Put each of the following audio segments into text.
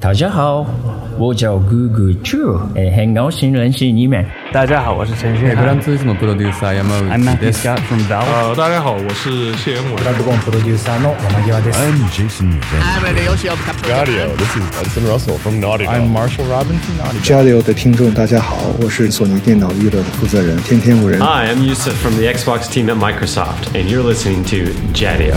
大家好，我叫 Google Chu，哎，很高兴认识你们。大家好，我是陈旭 Hey, grandissimo producer Yamauchi I'm Matthew Scott from Valve. 呃，大家好，我是谢元伟。I'm Jason I'm Leoshi of Capcom. This is Anthony Russell from Naughty. I'm Marshall Robinson. Naughty Jadio 的听众，大家好，我是索尼电脑娱乐的负责人天天五人。Hi, I'm Yusuf from the Xbox team at Microsoft, and you're listening to Jadio.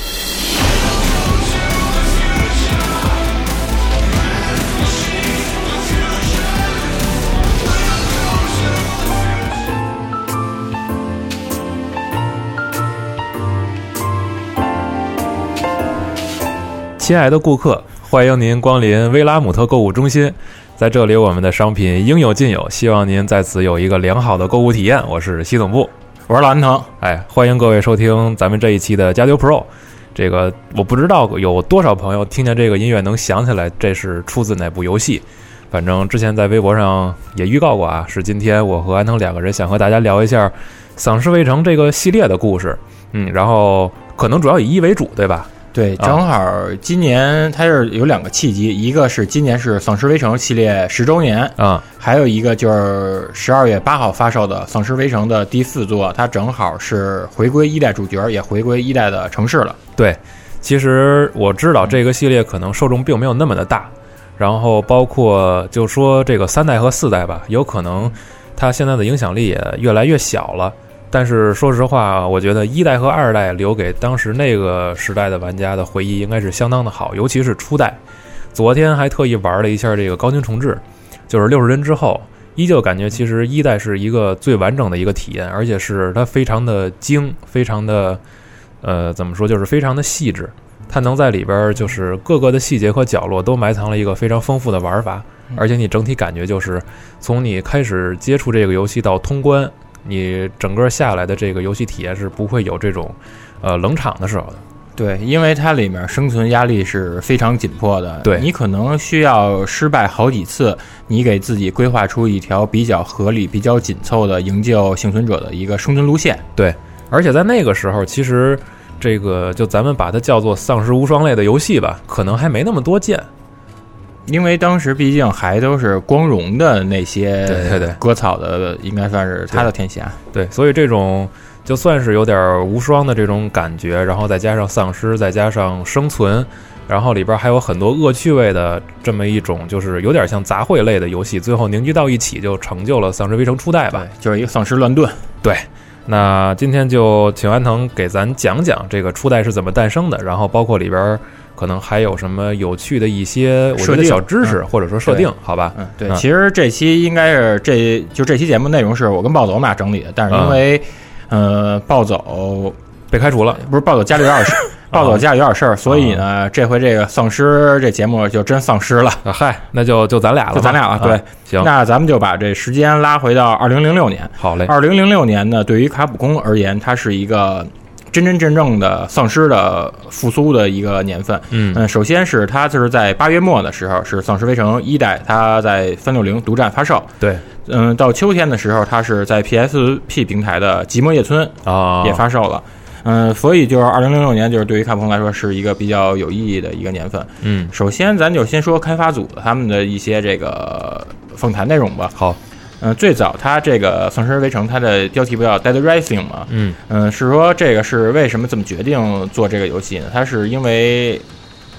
亲爱的顾客，欢迎您光临威拉姆特购物中心。在这里，我们的商品应有尽有，希望您在此有一个良好的购物体验。我是西总部，我是老安腾。哎，欢迎各位收听咱们这一期的加丢 Pro。这个我不知道有多少朋友听见这个音乐能想起来这是出自哪部游戏。反正之前在微博上也预告过啊，是今天我和安腾两个人想和大家聊一下《丧尸围城》这个系列的故事。嗯，然后可能主要以一为主，对吧？对，啊正好今年它是有两个契机，一个是今年是《丧尸围城》系列十周年，啊、还有一个就是十二月八号发售的《丧尸围城》的第四座，它正好是回归一代主角，也回归一代的城市了。对，其实我知道这个系列可能受众并没有那么的大，然后包括就说这个三代和四代吧，有可能它现在的影响力也越来越小了。但是说实话，我觉得一代和二代留给当时那个时代的玩家的回忆应该是相当的好，尤其是初代。昨天还特意玩了一下这个高清重置，就是六十帧之后，依旧感觉其实一代是一个最完整的一个体验，而且是它非常的精，非常的呃怎么说，就是非常的细致。它能在里边儿就是各个的细节和角落都埋藏了一个非常丰富的玩法，而且你整体感觉就是从你开始接触这个游戏到通关，你整个下来的这个游戏体验是不会有这种呃冷场的时候的。对，因为它里面生存压力是非常紧迫的，对你可能需要失败好几次，你给自己规划出一条比较合理、比较紧凑的营救幸存者的一个生存路线。对，而且在那个时候，其实这个就咱们把它叫做丧尸无双类的游戏吧，可能还没那么多见。因为当时毕竟还都是光荣的那些对对对割草的，应该算是他的天下。对，所以这种就算是有点无双的这种感觉，然后再加上丧尸，再加上生存，然后里边还有很多恶趣味的这么一种，就是有点像杂烩类的游戏，最后凝聚到一起，就成就了《丧尸围城》初代吧。，就是一个丧尸乱炖。对，那今天就请安藤给咱讲讲这个初代是怎么诞生的，然后包括里边可能还有什么有趣的一些我觉小知识、嗯。或者说设定，好吧？嗯，对，嗯。其实这期应该是这就这期节目内容是我跟暴走我们俩整理的，但是因为、呃暴走被开除了，不是暴走家里有点事，暴走家里有点事儿，所以呢，这回这个丧尸这节目就真丧尸了。啊嗨，那就就咱俩了，就咱俩了对。啊行，那咱们就把这时间拉回到二零零六年。好嘞，二零零六年呢，对于卡普空而言，它是一个真真正正的丧尸的复苏的一个年份。嗯嗯，首先是它就是在八月末的时候，是《丧尸围城》一代，它在三六零独占发售。对嗯，到秋天的时候，它是在 PSP 平台的《寂寞夜村》啊，也发售了。嗯，所以就是二零零六年，就是对于卡普空来说是一个比较有意义的一个年份。嗯首先，咱就先说开发组他们的一些这个访谈内容吧。好，嗯，最早它这个《丧尸围城》，它的标题不叫 Dead Rising 嘛？嗯嗯，是说这个是为什么这么决定做这个游戏呢？它是因为，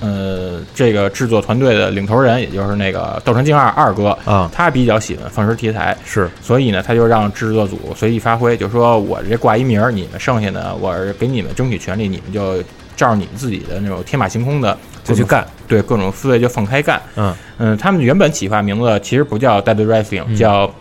呃，这个制作团队的领头人，也就是那个《斗城镜二》二哥，啊他比较喜欢丧尸题材，是所以呢，他就让制作组随意发挥，就说我这挂一名儿，你们剩下的我给你们争取权利，你们就照着你们自己的那种天马行空的就去干，对各种思维就放开干。嗯嗯，他们原本企划名字其实不叫 Dead Rising，、嗯叫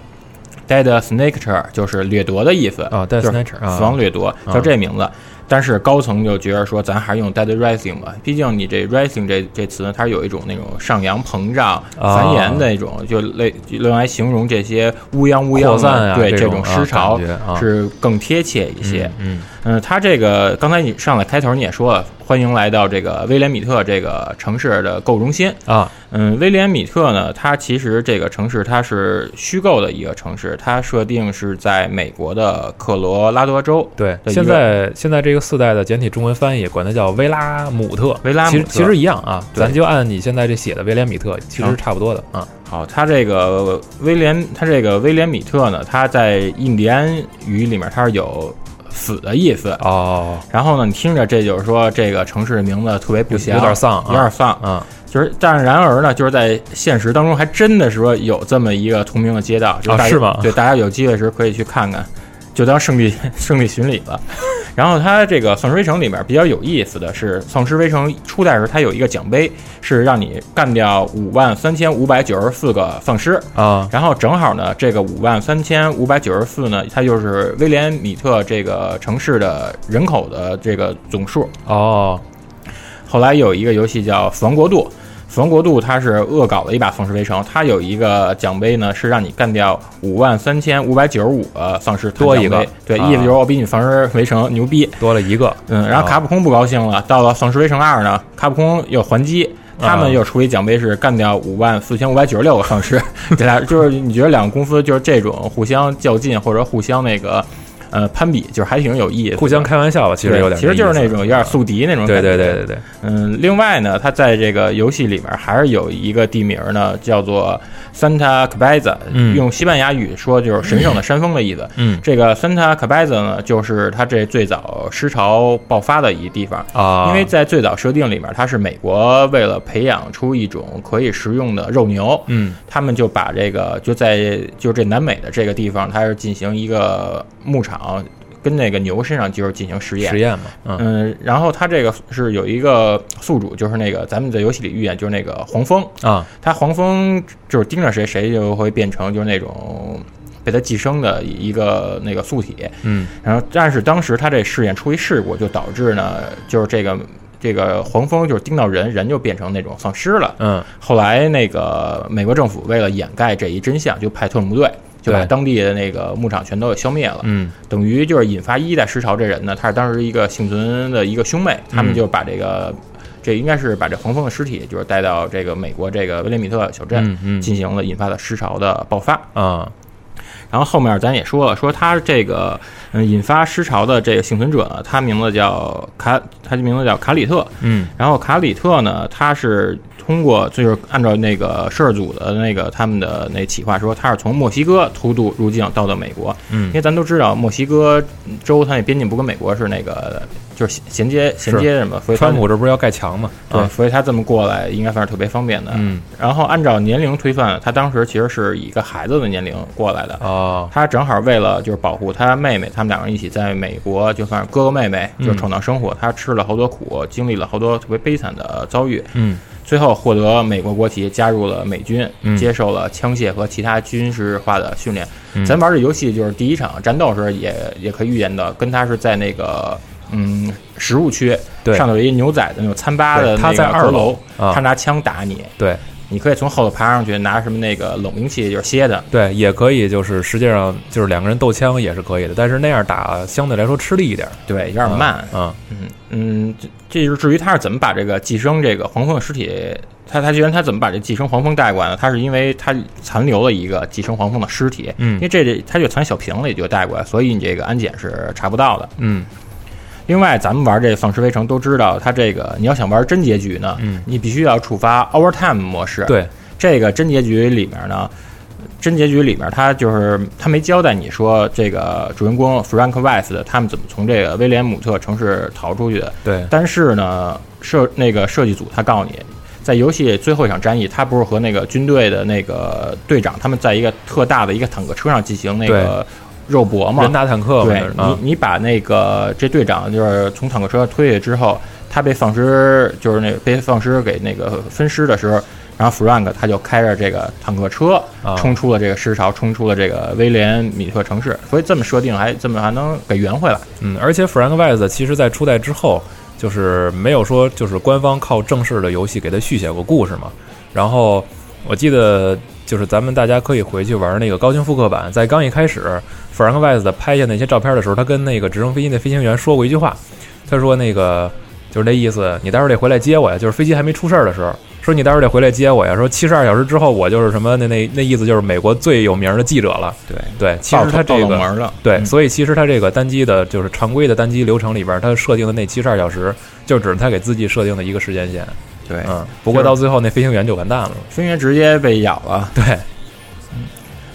Dead Snatcher，就是掠夺的意思啊，Dead Snatcher 啊死亡掠夺，啊叫这名字。但是高层就觉得说，咱还是用 Dead Rising 吧，毕竟你这 Rising 这这词呢，它是有一种那种上扬膨胀、啊繁衍的那种，就类用来形容这些乌泱乌泱的，啊对这种尸潮是更贴切一些。嗯嗯，它这个刚才你上来开头你也说了，欢迎来到这个威廉米特这个城市的购物中心啊。嗯，威廉米特呢，它其实这个城市它是虚构的一个城市，它设定是在美国的科罗拉多州。对，现在现在这个四代的简体中文翻译管它叫威拉姆特，威拉姆其实其实一样啊，咱就按你现在这写的威廉米特，其实差不多的啊。好，它这个威廉，它这个威廉米特呢，它在印第安语里面它是有。死的意思哦，然后呢，你听着，这就是说这个城市的名字特别不祥，有点丧，有点丧啊。就是，但是然而呢，就是在现实当中还真的是说有这么一个同名的街道，就是吗？对，大家有机会时可以去看看。就当圣地圣地巡礼了，然后它这个丧尸围城里面比较有意思的是，丧尸围城初代时它有一个奖杯，是让你干掉五万三千五百九十四个丧尸啊，然后正好呢，这个五万三千五百九十四呢，它就是威廉米特这个城市的人口的这个总数哦。后来有一个游戏叫《死亡国度》。死亡国度，它是恶搞了一把丧尸围城，它有一个奖杯呢，是让你干掉五万三千五百九十五个丧尸，多一个，对，意思就是我比你丧尸围城牛逼，多了一个。嗯，然后卡普空不高兴了，到了丧尸围城二呢，卡普空又还击，他们又出一奖杯是干掉五万四千五百九十六个丧尸，这俩就是你觉得两个公司就是这种互相较劲或者互相那个。呃，攀比就是还挺有意思，互相开玩笑吧，其实有点，其实就是那种有点宿敌那种感觉。对对对对对。嗯，另外呢，它在这个游戏里面还是有一个地名呢，叫做 Santa Cabeza，用西班牙语说就是神圣的山峰的意思。嗯，这个 Santa Cabeza 呢，就是它这最早狮潮爆发的一地方啊。因为在最早设定里面，它是美国为了培养出一种可以食用的肉牛，嗯，他们就把这个就在就这南美的这个地方，它是进行一个牧场。啊，跟那个牛身上就是进行实验，实验嘛，嗯，然后它这个是有一个宿主，就是那个咱们在游戏里遇见，就是那个黄蜂。啊，它黄蜂就是盯着谁，谁就会变成就是那种被它寄生的一个那个素体，嗯，然后但是当时它这试验出一事故，就导致呢，就是这个这个黄蜂就是叮到人，人就变成那种丧尸了，嗯，后来那个美国政府为了掩盖这一真相，就派特种部队。就把当地的那个牧场全都给消灭了，嗯，等于就是引发一代尸潮这人呢，他是当时一个幸存的一个兄妹，他们就把这个，这应该是把这黄蜂的尸体，就是带到这个美国这个威廉米特小镇，进行了引发的尸潮的爆发啊。然后后面咱也说了，说他这个嗯引发尸潮的这个幸存者，呢，他名字叫卡，他的名字叫卡里特，嗯，然后卡里特呢，他是。通过就是按照那个摄制组的那个他们的那企划说，他是从墨西哥偷渡入境到的美国。嗯，因为咱都知道墨西哥州它那边境不跟美国是那个就是衔接衔接什么，所以川普这不是要盖墙嘛？对，所以他这么过来应该算是特别方便的。嗯，然后按照年龄推算，他当时其实是以一个孩子的年龄过来的。哦，他正好为了就是保护他妹妹，他们两个人一起在美国，就算是哥哥妹妹，就闯荡生活。他吃了好多苦，经历了好多特别悲惨的遭遇。嗯。最后获得美国国籍，加入了美军，接受了枪械和其他军事化的训练。咱玩这游戏就是第一场战斗时也也可以预见的，跟他是在那个嗯食物区上头有一牛仔的那种餐吧的他在二楼，他拿枪打你。对。你可以从后头爬上去，拿什么那个冷兵器，就是蝎的。对，也可以，就是实际上就是两个人斗枪也是可以的，但是那样打相对来说吃力一点，对，有点慢。嗯嗯嗯，这这就是至于他是怎么把这个寄生这个黄蜂的尸体，他他居然他怎么把这寄生黄蜂带过来呢？他是因为他残留了一个寄生黄蜂的尸体，嗯，因为这这他就藏小瓶里就带过来，所以你这个安检是查不到的，嗯。另外，咱们玩这《丧尸围城》都知道，它这个你要想玩真结局呢，嗯，你必须要触发 Overtime 模式。对，这个真结局里面呢，真结局里面它就是它没交代你说这个主人公 Frank West 他们怎么从这个威廉姆特城市逃出去的。对，但是呢，设那个设计组他告诉你，在游戏最后一场战役，他不是和那个军队的那个队长他们在一个特大的一个坦克车上进行那个。肉搏嘛，人打坦克。对你，你把那个这队长就是从坦克车推下之后，他被丧尸就是那被丧尸给那个分尸的时候，然后 Frank 他就开着这个坦克车冲出了这个尸潮，冲出了这个威廉米特城市。所以这么设定还这么还能给圆回来。嗯，而且 Frank Wise 其实在初代之后，就是没有说就是官方靠正式的游戏给他续写过故事嘛。然后我记得就是咱们大家可以回去玩那个高清复刻版，在刚一开始，弗兰克·外斯拍下那些照片的时候，他跟那个直升飞机那飞行员说过一句话，他说那个就是那意思，你待会儿得回来接我呀，就是飞机还没出事儿的时候，说你待会儿得回来接我呀，说七十二小时之后我就是什么那那那意思就是美国最有名的记者了。对对，其实他这个对，嗯所以其实他这个单机的就是常规的单机流程里边，他设定的那七十二小时，就只是他给自己设定的一个时间线。对，嗯，不过到最后那飞行员就完蛋了。飞行员直接被咬了。对，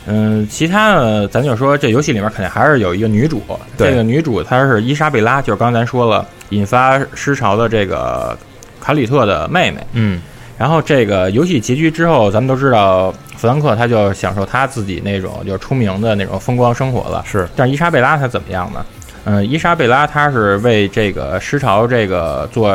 嗯，其他的咱就说这游戏里面肯定还是有一个女主，对这个女主她是伊莎贝拉，就是刚才咱说了引发尸潮的这个卡里特的妹妹。嗯，然后这个游戏结局之后，咱们都知道弗兰克他就享受他自己那种就是出名的那种风光生活了。是，但是伊莎贝拉她怎么样呢？嗯，伊莎贝拉她是为这个尸潮这个做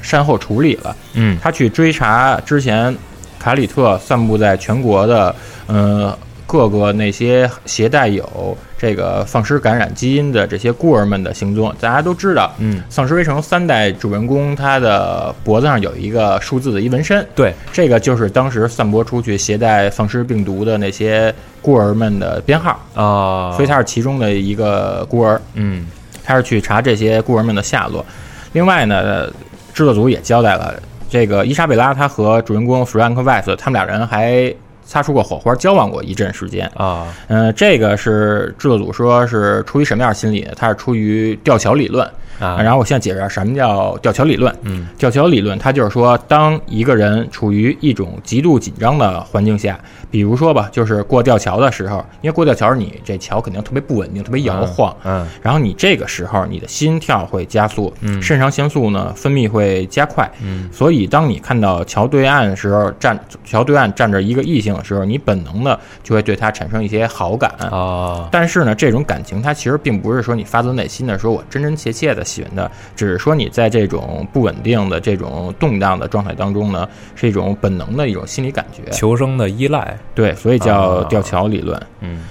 善后处理了。嗯，他去追查之前卡里特散布在全国的呃各个那些携带有这个丧尸感染基因的这些孤儿们的行踪。大家都知道，嗯，《丧尸围城》三代主人公他的脖子上有一个数字的一纹身，对，这个就是当时散播出去携带丧尸病毒的那些孤儿们的编号啊，所以他是其中的一个孤儿。嗯，他是去查这些孤儿们的下落。另外呢，制作组也交代了，这个伊莎贝拉她和主人公 frank wise 他们俩人还擦出过火花，交往过一阵时间啊。嗯、这个是制作组说是出于什么样的心理呢？他是出于吊桥理论。啊，然后我现在解释什么叫吊桥理论。嗯，吊桥理论它就是说，当一个人处于一种极度紧张的环境下，比如说吧，就是过吊桥的时候，因为过吊桥你这桥肯定特别不稳定，特别摇晃，嗯，然后你这个时候你的心跳会加速，嗯肾上腺素呢分泌会加快，嗯，所以当你看到桥对岸的时候，站桥对岸站着一个异性的时候，你本能的就会对他产生一些好感哦。但是呢，这种感情它其实并不是说你发自内心的说我真真切切的喜欢他，只是说你在这种不稳定的这种动荡的状态当中呢，是一种本能的一种心理感觉，求生的依赖，对，所以叫啊吊桥理论。嗯。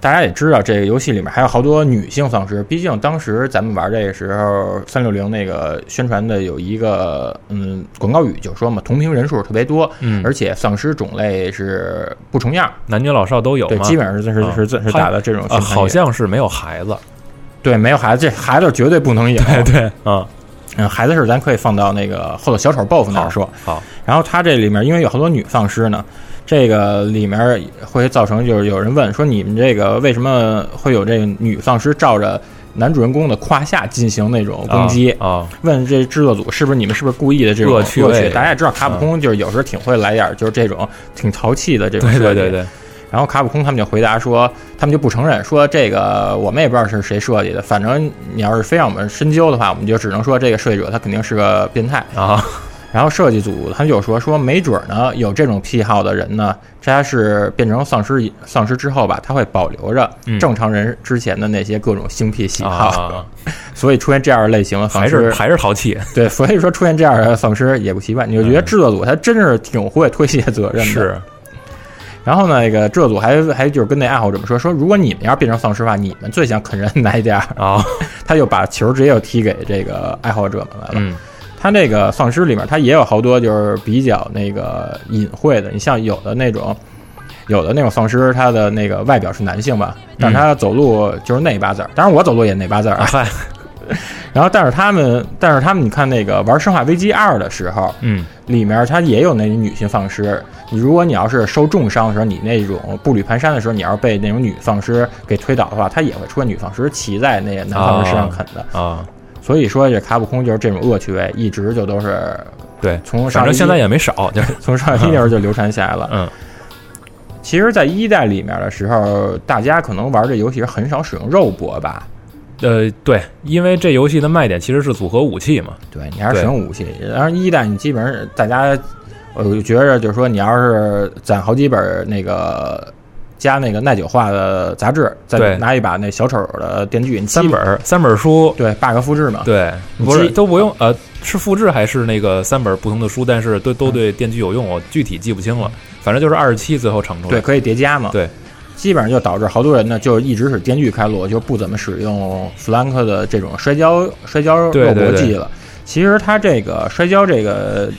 大家也知道，这个游戏里面还有好多女性丧尸。毕竟当时咱们玩这个时候，三六零那个宣传的有一个嗯广告语，就说嘛，同屏人数特别多，嗯，而且丧尸种类是不重样，男女老少都有对，基本上是是是是打的这种啊，好像是没有孩子，对，没有孩子，这孩子绝对不能有，对对，嗯嗯，孩子事咱可以放到那个后头小丑 BOSS 那儿说。好，然后他这里面因为有好多女丧尸呢，这个里面会造成就是有人问说你们这个为什么会有这个女丧尸照着男主人公的胯下进行那种攻击啊？问这制作组是不是你们是不是故意的这种恶趣味？大家也知道卡普空就是有时候挺会来点就是这种挺淘气的这种对对对对。然后卡普空他们就回答说，他们就不承认，说这个我们也不知道是谁设计的，反正你要是非让我们深究的话，我们就只能说这个设计者他肯定是个变态啊。然后设计组他们就说说没准呢有这种癖好的人呢，他是变成丧尸丧尸之后吧，他会保留着正常人之前的那些各种性癖喜好，嗯啊、所以出现这样的类型的丧尸还是还是淘气。对，所以说出现这样的丧尸也不奇怪。你就觉得制作组他真是挺会推卸责任的。是。然后呢，那个制作组还还就是跟那爱好者们说说，如果你们要变成丧尸的话，你们最想啃人哪一点啊？他就把球直接就踢给这个爱好者们来了。嗯，他那个丧尸里面，他也有好多就是比较那个隐晦的。你像有的那种，有的那种丧尸，他的那个外表是男性吧，但是他走路就是那八字儿。当然我走路也那八字儿啊。然后，但是他们，但是他们，你看那个玩《生化危机二》的时候，嗯，里面它也有那女性丧尸。你如果你要是受重伤的时候，你那种步履蹒跚的时候，你要是被那种女丧尸给推倒的话，它也会出现女丧尸骑在那个男丧尸身上啃的啊。所以说，这卡普空就是这种恶趣味，一直就都是对，从反正现在也没少，就是从上一那时候就流传下来了。嗯，其实，在一代里面的时候，大家可能玩这游戏是很少使用肉搏吧。呃，对，因为这游戏的卖点其实是组合武器嘛。对你还是使用武器，然后一代你基本上大家，我就觉着就是说，你要是攒好几本那个加那个耐久化的杂志，再拿一把那小丑的电锯，三本三本书，对 bug 复制嘛，对，不是都不用呃，是复制还是那个三本不同的书，但是都都对电锯有用，我具体记不清了，反正就是二十七最后成出来，对，可以叠加嘛，对。基本上就导致好多人呢，就一直是电锯开路，就不怎么使用弗兰克的这种摔跤摔跤肉搏技了。其实他这个摔跤这个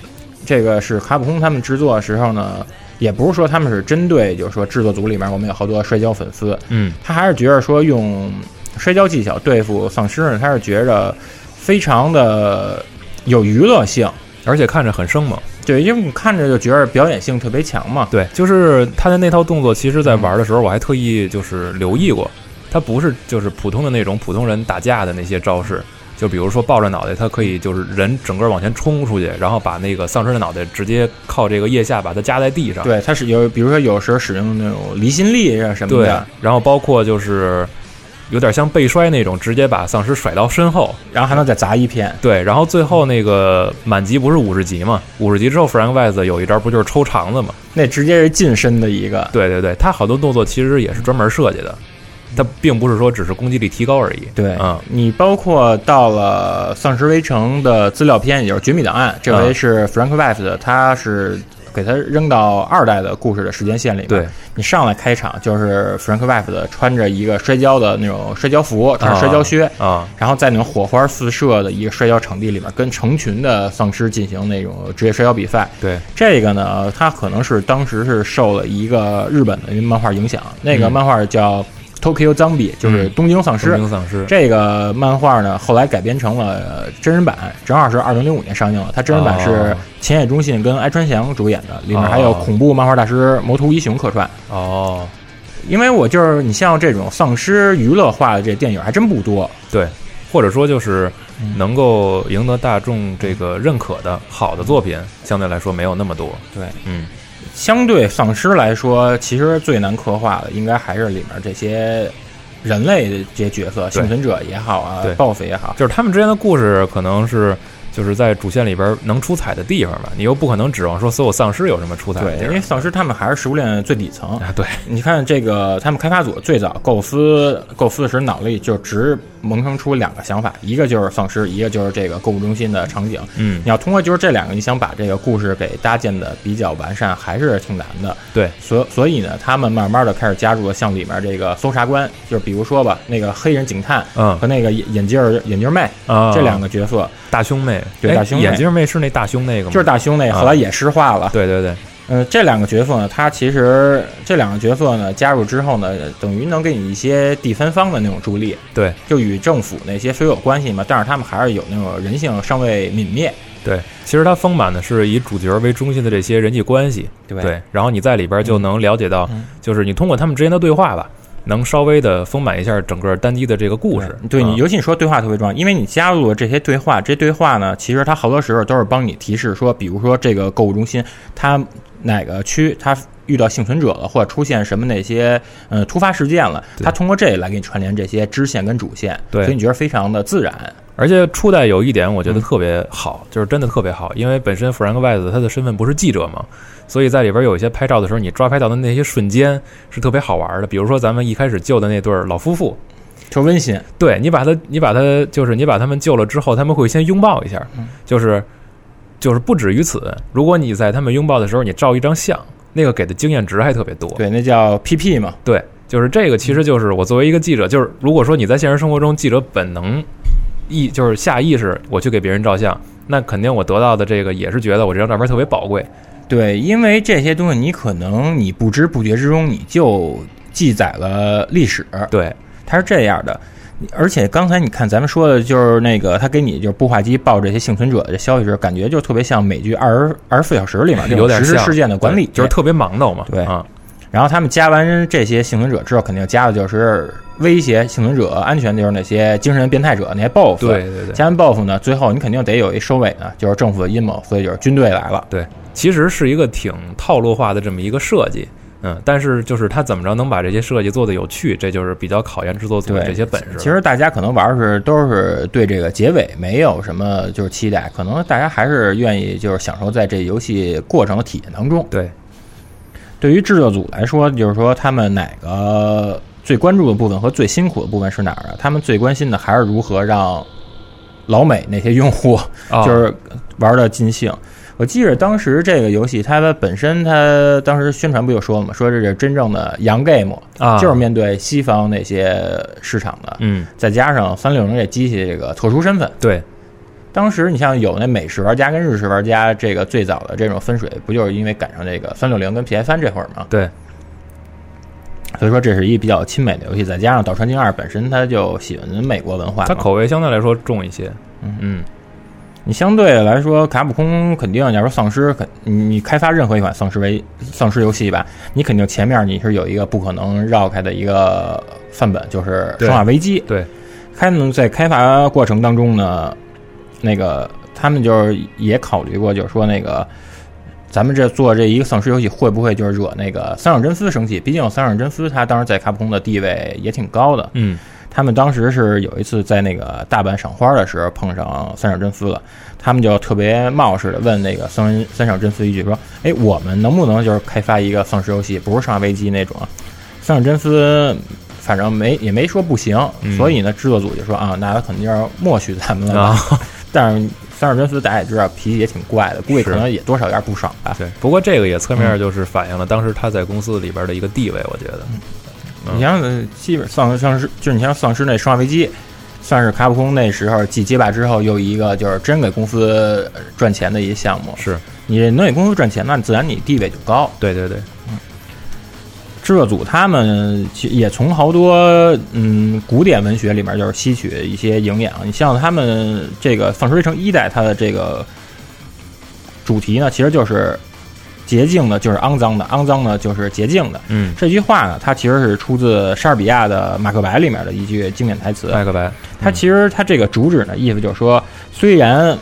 这个是卡普空他们制作的时候呢，也不是说他们是针对，就是说制作组里面我们有好多摔跤粉丝，嗯，他还是觉得说用摔跤技巧对付丧尸呢，他是觉着非常的有娱乐性，而且看着很生猛。对，因为我看着就觉得表演性特别强嘛。对，就是他的那套动作，其实在玩的时候我还特意就是留意过，他不是就是普通的那种普通人打架的那些招式。就比如说抱着脑袋，他可以就是人整个往前冲出去，然后把那个丧尸的脑袋直接靠这个腋下把它夹在地上。对，他是有，比如说有时候使用那种离心力啊什么的。对，然后包括就是有点像背摔那种，直接把丧尸甩到身后，然后还能再砸一片。对，然后最后那个满级不是五十级嘛？五十级之后，Frank Wise 有一招不就是抽肠子嘛？那直接是近身的一个。对对对，他好多动作其实也是专门设计的。他并不是说只是攻击力提高而已。对，嗯，你包括到了《丧尸围城》的资料片，也就是《绝密档案》，这回是 Frank West，他是给他扔到二代的故事的时间线里面。对，你上来开场就是 Frank West 穿着一个摔跤的那种摔跤服，穿着摔跤靴啊，然后在那种火花四射的一个摔跤场地里面，跟成群的丧尸进行那种职业摔跤比赛。对，这个呢，他可能是当时是受了一个日本的漫画影响，那个漫画叫。Tokyo Zombie 就是东京丧尸，东京丧尸这个漫画呢，后来改编成了真人版，正好是二零零五年上映了。它真人版是浅野忠信跟哀川翔主演的，里面还有恐怖漫画大师魔图一雄客串。哦，因为我就是你像这种丧尸娱乐化的这电影还真不多，对，或者说就是能够赢得大众这个认可的好的作品，相对来说没有那么多。对，嗯。相对丧尸来说，其实最难刻画的应该还是里面这些人类的这些角色，幸存者也好啊，BOSS 也好，就是他们之间的故事可能是。就是在主线里边能出彩的地方吧，你又不可能指望说所有丧尸有什么出彩的地方。对，因为丧尸他们还是食物链最底层啊。对，你看这个他们开发组最早构思构思的时候，脑力就只萌生出两个想法，一个就是丧尸，一个就是这个购物中心的场景。嗯，你要通过就是这两个，你想把这个故事给搭建的比较完善，还是挺难的。对，所所以呢，他们慢慢的开始加入了像里面这个搜查官，就是比如说吧，那个黑人警探，嗯，和那个眼镜眼镜妹啊，这两个角色。大胸妹，对大胸眼镜妹是那大胸那个吗？就是大胸那个，后来也石化了。对对对，嗯，这两个角色呢，他其实这两个角色呢加入之后呢，等于能给你一些第三方的那种助力。对，就与政府那些虽有关系嘛，但是他们还是有那种人性尚未泯灭。对，其实它丰满的是以主角为中心的这些人际关系。对，然后你在里边就能了解到，就是你通过他们之间的对话吧。能稍微的丰满一下整个单机的这个故事，对你，尤其你说对话特别重要，因为你加入了这些对话，这些对话呢，其实它好多时候都是帮你提示说，比如说这个购物中心，它哪个区它遇到幸存者了，或者出现什么那些呃突发事件了，它通过这来给你串联这些支线跟主线，所以你觉得非常的自然。而且初代有一点我觉得特别好，就是真的特别好，因为本身弗兰克·外子他的身份不是记者嘛。所以在里边有一些拍照的时候，你抓拍到的那些瞬间是特别好玩的。比如说咱们一开始救的那对老夫妇，特温馨。对你把他，你把他，就是你把他们救了之后，他们会先拥抱一下，就是就是不止于此。如果你在他们拥抱的时候，你照一张相，那个给的经验值还特别多。对，那叫 PP 嘛。对，就是这个，其实就是我作为一个记者，就是如果说你在现实生活中，记者本能意就是下意识我去给别人照相，那肯定我得到的这个也是觉得我这张照片特别宝贵。对，因为这些东西你可能你不知不觉之中你就记载了历史。对，它是这样的。而且刚才你看咱们说的就是那个他给你就是步话机报这些幸存者的消息时，感觉就特别像美剧《二十二十四小时》里面这种实时事件的管理，就是特别忙的嘛。对啊。然后他们加完这些幸存者之后，肯定加的就是威胁幸存者安全，就是那些精神变态者那些 BOSS。对对对。加完 BOSS 呢，最后你肯定得有一收尾呢，就是政府的阴谋，所以就是军队来了。对。其实是一个挺套路化的这么一个设计，嗯，但是就是他怎么着能把这些设计做得有趣，这就是比较考验制作组的这些本事。其实大家可能玩是都是对这个结尾没有什么就是期待，可能大家还是愿意就是享受在这游戏过程的体验当中。对，对于制作组来说，就是说他们哪个最关注的部分和最辛苦的部分是哪儿啊？他们最关心的还是如何让老美那些用户 就是玩的尽兴。我记着当时这个游戏，它本身它当时宣传不就说了吗？说这是真正的洋 game 啊，就是面对西方那些市场的。嗯，再加上三六零这机器这个特殊身份，对，当时你像有那美式玩家跟日式玩家，这个最早的这种分水，不就是因为赶上这个三六零跟 PS 三这会儿吗？对，所以说这是一比较亲美的游戏，再加上《岛川京二》本身它就喜欢美国文化，它口味相对来说重一些。嗯嗯，你相对来说，卡普空肯定，假如说丧尸，肯你开发任何一款丧尸为丧尸游戏吧，你肯定前面你是有一个不可能绕开的一个范本，就是《生化危机》。对，他们在开发过程当中呢。那个他们就是也考虑过，就是说那个咱们这做这一个丧尸游戏会不会就是惹那个三上真司生气？毕竟三上真司他当时在卡普空的地位也挺高的。嗯，他们当时是有一次在那个大阪赏花的时候碰上三上真司了，他们就特别冒失的问那个三三上真司一句说：“哎，我们能不能就是开发一个丧尸游戏，不是生化危机那种？”三上真司反正没也没说不行，所以呢，制作组就说啊，那他肯定要默许咱们了。但是三尔真司大家也知道脾气也挺怪的，估计可能也多少有点不爽吧。对，不过这个也侧面就是反映了当时他在公司里边的一个地位，我觉得。你像基本丧丧尸，就是你像丧尸那生化危机，算是卡普空那时候继街霸之后又一个就是真给公司赚钱的一个项目。是你能给公司赚钱，那自然你地位就高。对对对。制作组他们也从好多嗯古典文学里面就是吸取一些营养。你像他们这个《丧尸围城一代》，它的这个主题呢，其实就是洁净的，就是肮脏的；肮脏的，就是洁净的。嗯，这句话呢，它其实是出自莎士比亚的《马克白》里面的一句经典台词。马克白，它其实它这个主旨呢，意思就是说，虽然。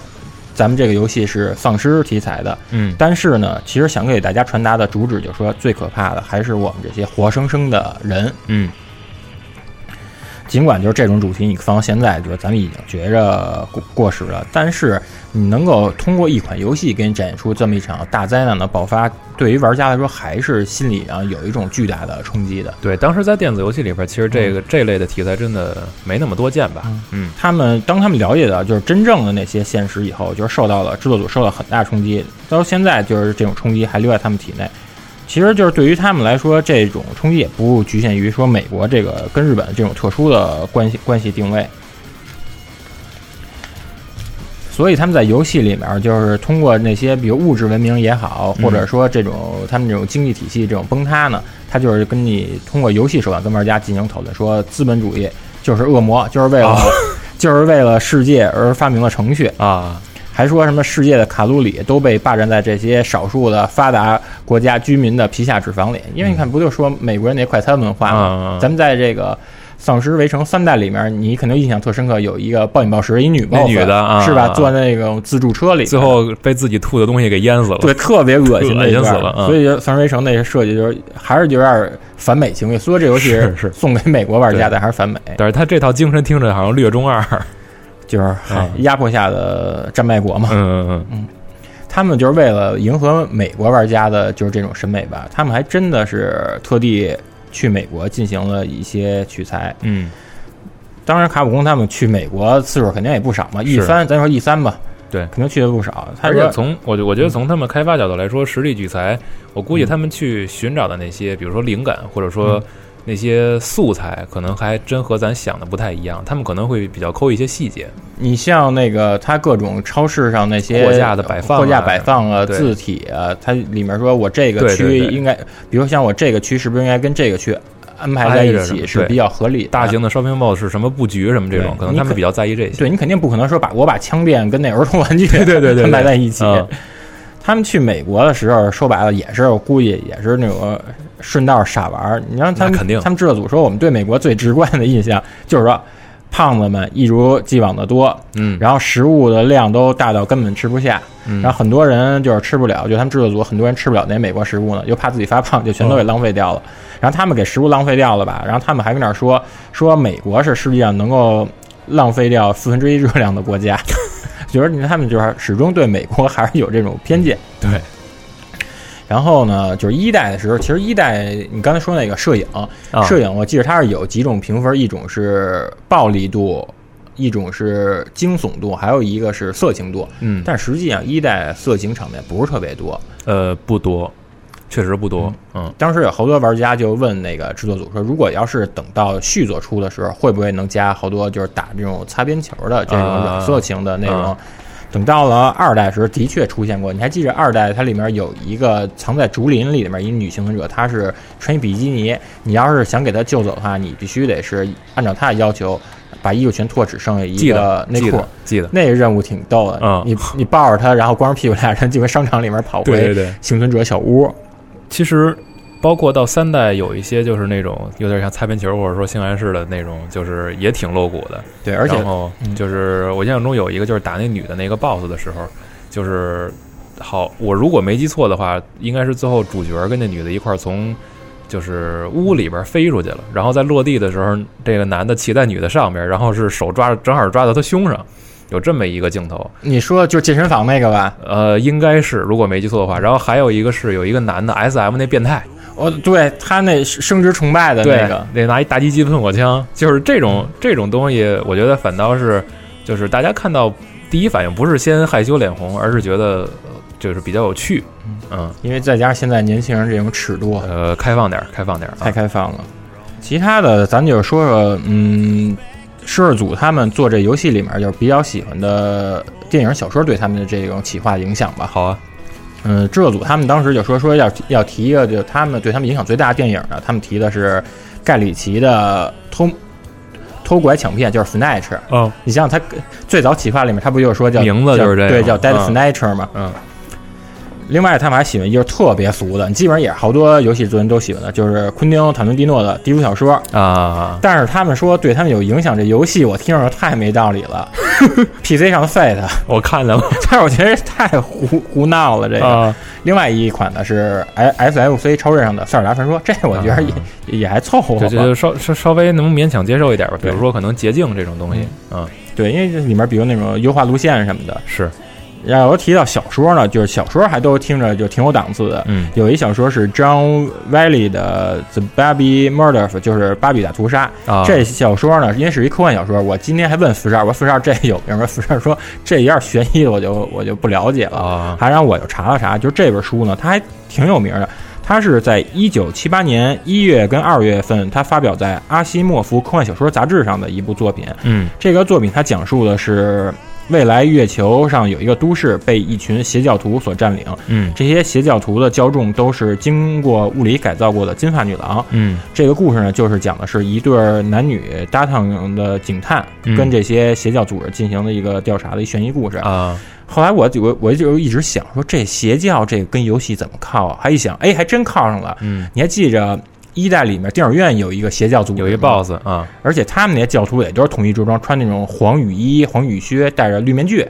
咱们这个游戏是丧尸题材的，嗯，但是呢，其实想给大家传达的主旨就是说，最可怕的还是我们这些活生生的人，嗯。尽管就是这种主题，你放到现在，就是咱们已经觉着过过时了，但是你能够通过一款游戏给你展现出这么一场大灾难的爆发，对于玩家来说，还是心理上有一种巨大的冲击的。对，当时在电子游戏里边，其实这个这类的题材真的没那么多见吧？嗯，他们当他们了解到就是真正的那些现实以后，就是受到了制作组受到很大冲击，到现在就是这种冲击还留在他们体内。其实就是对于他们来说，这种冲击也不局限于说美国这个跟日本这种特殊的关系关系定位，所以他们在游戏里面就是通过那些比如物质文明也好，或者说这种他们这种经济体系这种崩塌呢，他就是跟你通过游戏手段跟玩家进行讨论，说资本主义就是恶魔，就是为了 就是为了世界而发明了程序。啊。还说什么世界的卡路里都被霸占在这些少数的发达国家居民的皮下脂肪里，因为你看，不就说美国人那快餐文化吗？咱们在这个《丧尸围城三代》里面，你肯定印象特深刻，有一个暴饮暴食一女 boss，女的是吧？坐在那个自助车里，最后被自己吐的东西给淹死了，对，特别恶心，恶心死了。所以《丧尸围城》那些设计就是还是有点反美情绪。所以这游戏是送给美国玩家的，还是反美？但是他这套精神听着好像略中二。就是压迫下的战败国嘛，嗯嗯嗯。嗯，他们就是为了迎合美国玩家的，就是这种审美吧，他们还真的是特地去美国进行了一些取材，嗯，当然卡普空他们去美国次数肯定也不少嘛，E 三咱说 E 三吧，对，肯定去的不少。而且从我我觉得从他们开发角度来说，实力取材，我估计他们去寻找的那些，比如说灵感，或者说。那些素材可能还真和咱想的不太一样，他们可能会比较抠一些细节。你像那个，它各种超市上那些货架的摆放、货架摆放啊、字体啊，它里面说我这个区应该，比如像我这个区是不是应该跟这个区安排在一起是比较合理？大型的 shopping mall 是什么布局什么这种，可能他们比较在意这些。对你肯定不可能说把我把枪店跟那儿童玩具 对对对安排在一起。他们去美国的时候，说白了也是，我估计也是那种顺道傻玩儿。你让他们肯定，他们制作组说，我们对美国最直观的印象就是说，胖子们一如既往的多，嗯，然后食物的量都大到根本吃不下，嗯然后很多人就是吃不了，就他们制作组很多人吃不了那美国食物呢，又怕自己发胖，就全都给浪费掉了。然后他们给食物浪费掉了吧，然后他们还跟那儿说说美国是世界上能够浪费掉四分之一热量的国家。觉得你看他们就是始终对美国还是有这种偏见。对。然后呢，就是一代的时候，其实一代你刚才说那个摄影，摄影我记得它是有几种评分，一种是暴力度，一种是惊悚度，还有一个是色情度。嗯。但实际上一代色情场面不是特别多。呃，不多。确实不多。嗯，当时有好多玩家就问那个制作组说，如果要是等到续作出的时候，会不会能加好多就是打这种擦边球的这种软色情的内容？等到了二代时，的确出现过。你还记着二代它里面有一个藏在竹林里面一女幸存者，她是穿一比基尼。你要是想给她救走的话，你必须得是按照她的要求，把衣服全脱，只剩下一个内裤。记得那个任务挺逗的。嗯，你你抱着她，然后光着屁股俩人进商场里面跑回幸存者小屋。其实。包括到三代有一些就是那种有点像擦边球或者说性暗示的那种，就是也挺露骨的。对，而且然后就是我印象中有一个就是打那女的那个 BOSS 的时候，就是好，我如果没记错的话，应该是最后主角跟那女的一块儿从就是屋里边飞出去了，然后在落地的时候，这个男的骑在女的上边，然后是手抓正好抓到她胸上，有这么一个镜头。你说就健身房那个吧？呃，应该是，如果没记错的话。然后还有一个是有一个男的 SM 那变态。哦，对他那生殖崇拜的那个，那拿一大鸡鸡喷火枪，就是这种这种东西，我觉得反倒是，就是大家看到第一反应不是先害羞脸红，而是觉得就是比较有趣，嗯，因为再加上现在年轻人这种尺度，呃，开放点，开放点，太开放了。其他的，咱就说说，嗯，摄制组他们做这游戏里面就是比较喜欢的电影、小说对他们的这种企划影响吧。好啊。嗯，制作组他们当时就说说要要提一个，就他们对他们影响最大的电影呢，他们提的是盖里奇的偷偷拐抢骗，就是 Snatch。嗯，你想想他最早企划里面，他不就是说叫名字就是这个，对，叫 Dead Snatcher 吗？嗯。另外，他们还喜欢一个特别俗的，你基本上也是好多游戏制作人都喜欢的，就是昆汀·塔伦蒂诺的低俗小说啊。但是他们说对他们有影响，这游戏我听着太没道理了。PC 上的 Fate，我看了，但是我觉得太胡胡闹了。这个，另外一款呢是 SFC 超人上的《塞尔达传说》，这我觉得也也还凑合，就就稍稍稍微能勉强接受一点吧。比如说可能捷径这种东西，嗯，对，因为里面比如那种优化路线什么的，是。然后提到小说呢，就是小说还都听着就挺有档次的。嗯，有一小说是 John Wiley 的《The Baby Murder》，就是芭比大屠杀。啊，这小说呢，因为是一科幻小说，我今天还问四十二，我说四十二这有名吗？四十二说这一样悬疑的，我就我就不了解了。啊，还让我又查了查，就这本书呢，它还挺有名的。它是在一九七八年一月跟二月份，它发表在《阿西莫夫科幻小说杂志》上的一部作品。嗯，这个作品它讲述的是。未来月球上有一个都市被一群邪教徒所占领。嗯，这些邪教徒的教众都是经过物理改造过的金发女郎。嗯，这个故事呢，就是讲的是一对男女搭档的警探跟这些邪教组织进行的一个调查的一悬疑故事啊。后来我我我就一直想说，这邪教这个跟游戏怎么靠啊？还一想，哎，还真靠上了。嗯，你还记着？一代里面电影院有一个邪教组织，有一 boss 啊，而且他们那些教徒也都是统一着装，穿那种黄雨衣、黄雨靴，戴着绿面具。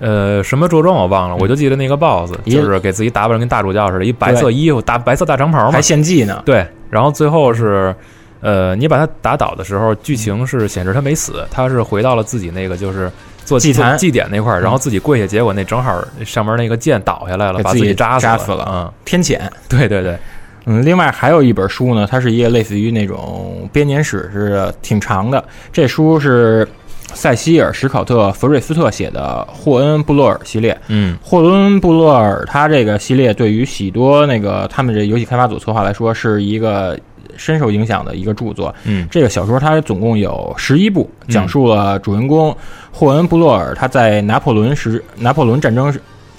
呃，什么着装我忘了，我就记得那个 boss 就是给自己打扮跟大主教似的，一白色衣服、大白色大长袍嘛，还献祭呢。对，然后最后是，呃，你把他打倒的时候，剧情是显示他没死，他是回到了自己那个就是做祭坛祭典那块儿，然后自己跪下，结果那正好上面那个剑倒下来了，把自己扎扎死了。嗯，天谴。对对对。嗯，另外还有一本书呢，它是一个类似于那种编年史似的，挺长的。这书是塞西尔·史考特·弗瑞斯特写的《霍恩·布洛尔》系列。嗯，霍恩·布洛尔他这个系列对于许多那个他们这游戏开发组策划来说是一个深受影响的一个著作。嗯，这个小说它总共有十一部，讲述了主人公霍恩·布洛尔他在拿破仑时拿破仑战争。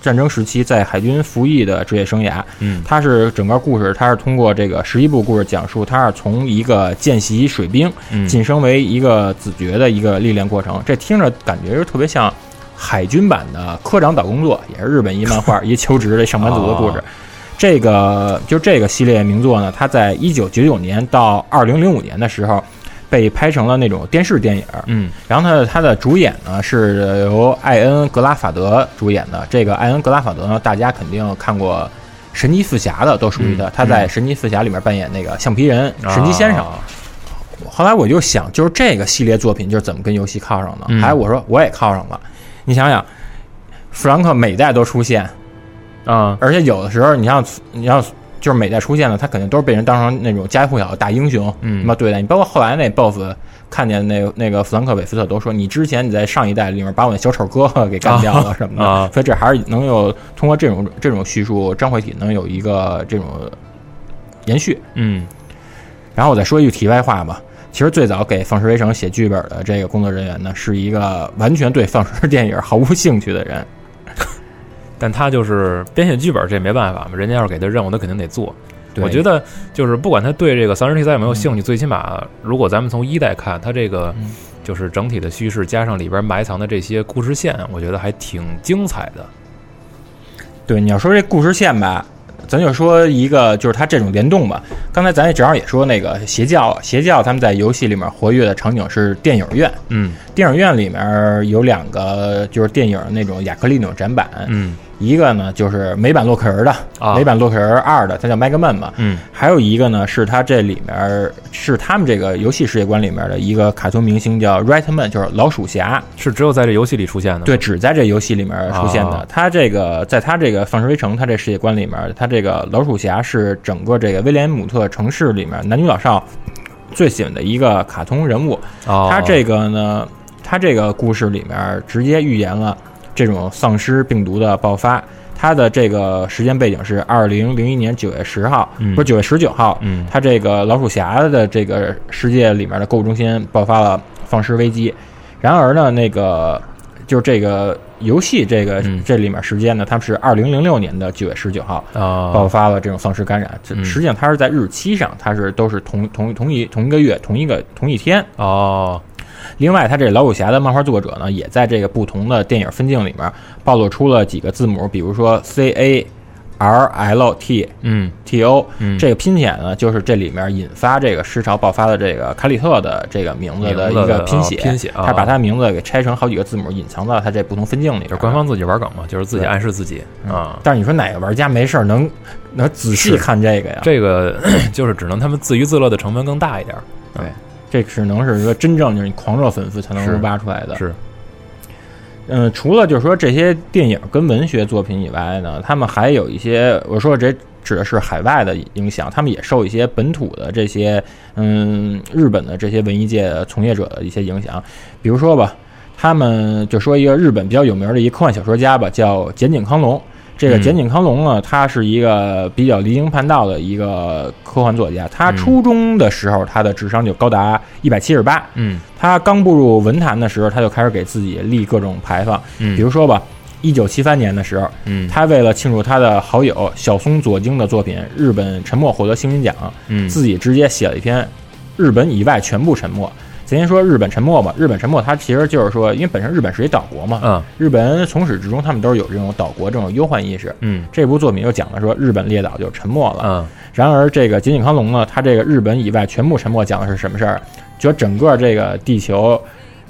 战争时期在海军服役的职业生涯，嗯，他是整个故事，他是通过这个十一部故事讲述，他是从一个见习水兵晋升为一个子爵的一个历练过程。这听着感觉就特别像海军版的科长岛工作，也是日本一漫画 一求职的上班族的故事。这个就这个系列名作呢，它在一九九九年到二零零五年的时候。被拍成了那种电视电影，嗯，然后他他的主演呢是由艾恩格拉法德主演的。这个艾恩格拉法德呢，大家肯定看过《神奇四侠》的，都属于他。他在《神奇四侠》里面扮演那个橡皮人神奇先生。后来我就想，就是这个系列作品就是怎么跟游戏靠上的？还我说我也靠上了。你想想，弗兰克每代都出现，啊，而且有的时候你像你要。就是每代出现了，他肯定都是被人当成那种家喻户晓的大英雄，嗯那么对待你。包括后来那 BOSS 看见那那个弗兰克·韦斯特都说，你之前你在上一代里面把我那小丑哥 给干掉了什么的，啊所以这还是能有通过这种这种叙述，张惠体能有一个这种延续。嗯然后我再说一句题外话吧。其实最早给《放矢围城》写剧本的这个工作人员呢，是一个完全对放矢电影毫无兴趣的人。但他就是编写剧本，这没办法嘛，人家要是给他任务，他肯定得做。我觉得就是不管他对这个丧尸题材有没有兴趣，最起码如果咱们从一代看，他这个嗯就是整体的叙事加上里边埋藏的这些故事线，我觉得还挺精彩的。对，你要说这故事线吧，咱就说一个，就是它这种联动吧。刚才咱也正好也说那个邪教，邪教他们在游戏里面活跃的场景是电影院，嗯电影院里面有两个就是电影那种亚克力那种展板，嗯一个呢就是美版洛克人的，啊美版洛克人二的，它叫 Mega Man 嘛，嗯还有一个呢是它这里面是他们这个游戏世界观里面的一个卡通明星叫 Ratman，就是老鼠侠，是只有在这游戏里出现的。对，只在这游戏里面出现的。啊它这个在它这个《放射围城》它这世界观里面，它这个老鼠侠是整个这个威廉姆特城市里面男女老少最喜欢的一个卡通人物。哦，它这个呢，它这个故事里面直接预言了这种丧尸病毒的爆发。它的这个时间背景是二零零一年九月十号，嗯不是九月十九号。嗯它这个老鼠侠的这个世界里面的购物中心爆发了丧尸危机。然而呢，那个就是这个游戏这个、嗯这里面时间呢，他们是二零零六年的九月十九号爆啊发了这种丧尸感染。实际上它是在日期上，它是都是同同同一同一个月同一个同一天。哦另外，他这老鼠侠的漫画作者呢，也在这个不同的电影分镜里面暴露出了几个字母，比如说 C A R L T 嗯 T O，、嗯这个拼写呢，就是这里面引发这个尸潮爆发的这个卡里特的这个名字的一个拼写，哦拼写啊他把他名字给拆成好几个字母，隐藏到他这不同分镜里。就是官方自己玩梗嘛，就是自己暗示自己啊。但是你说哪个玩家没事儿能能仔细看这个呀？这个 就是只能他们自娱自乐的成分更大一点。对，这只能是说真正就是你狂热粉丝才能挖出来的。是，嗯，除了就是说这些电影跟文学作品以外呢，他们还有一些，我说这指的是海外的影响，他们也受一些本土的这些嗯日本的这些文艺界从业者的一些影响，比如说吧，他们就说一个日本比较有名的一个科幻小说家吧，叫简井康隆。这个嗯简井康隆呢，他是一个比较离经叛道的一个科幻作家。他初中的时候，他的智商就高达一百七十八。嗯他刚步入文坛的时候，他就开始给自己立各种牌坊，嗯比如说吧，一九七三年的时候，嗯他为了庆祝他的好友小松左京的作品《日本沉默》获得星云奖，嗯自己直接写了一篇《日本以外全部沉默》。咱先说日本沉没吧，日本沉没它其实就是说，因为本身日本是一岛国嘛，嗯日本人从始至终他们都是有这种岛国这种忧患意识。嗯这部作品又讲了说日本列岛就沉没了，嗯然而，这个井井康隆呢，他这个日本以外全部沉没讲的是什么事儿？就整个这个地球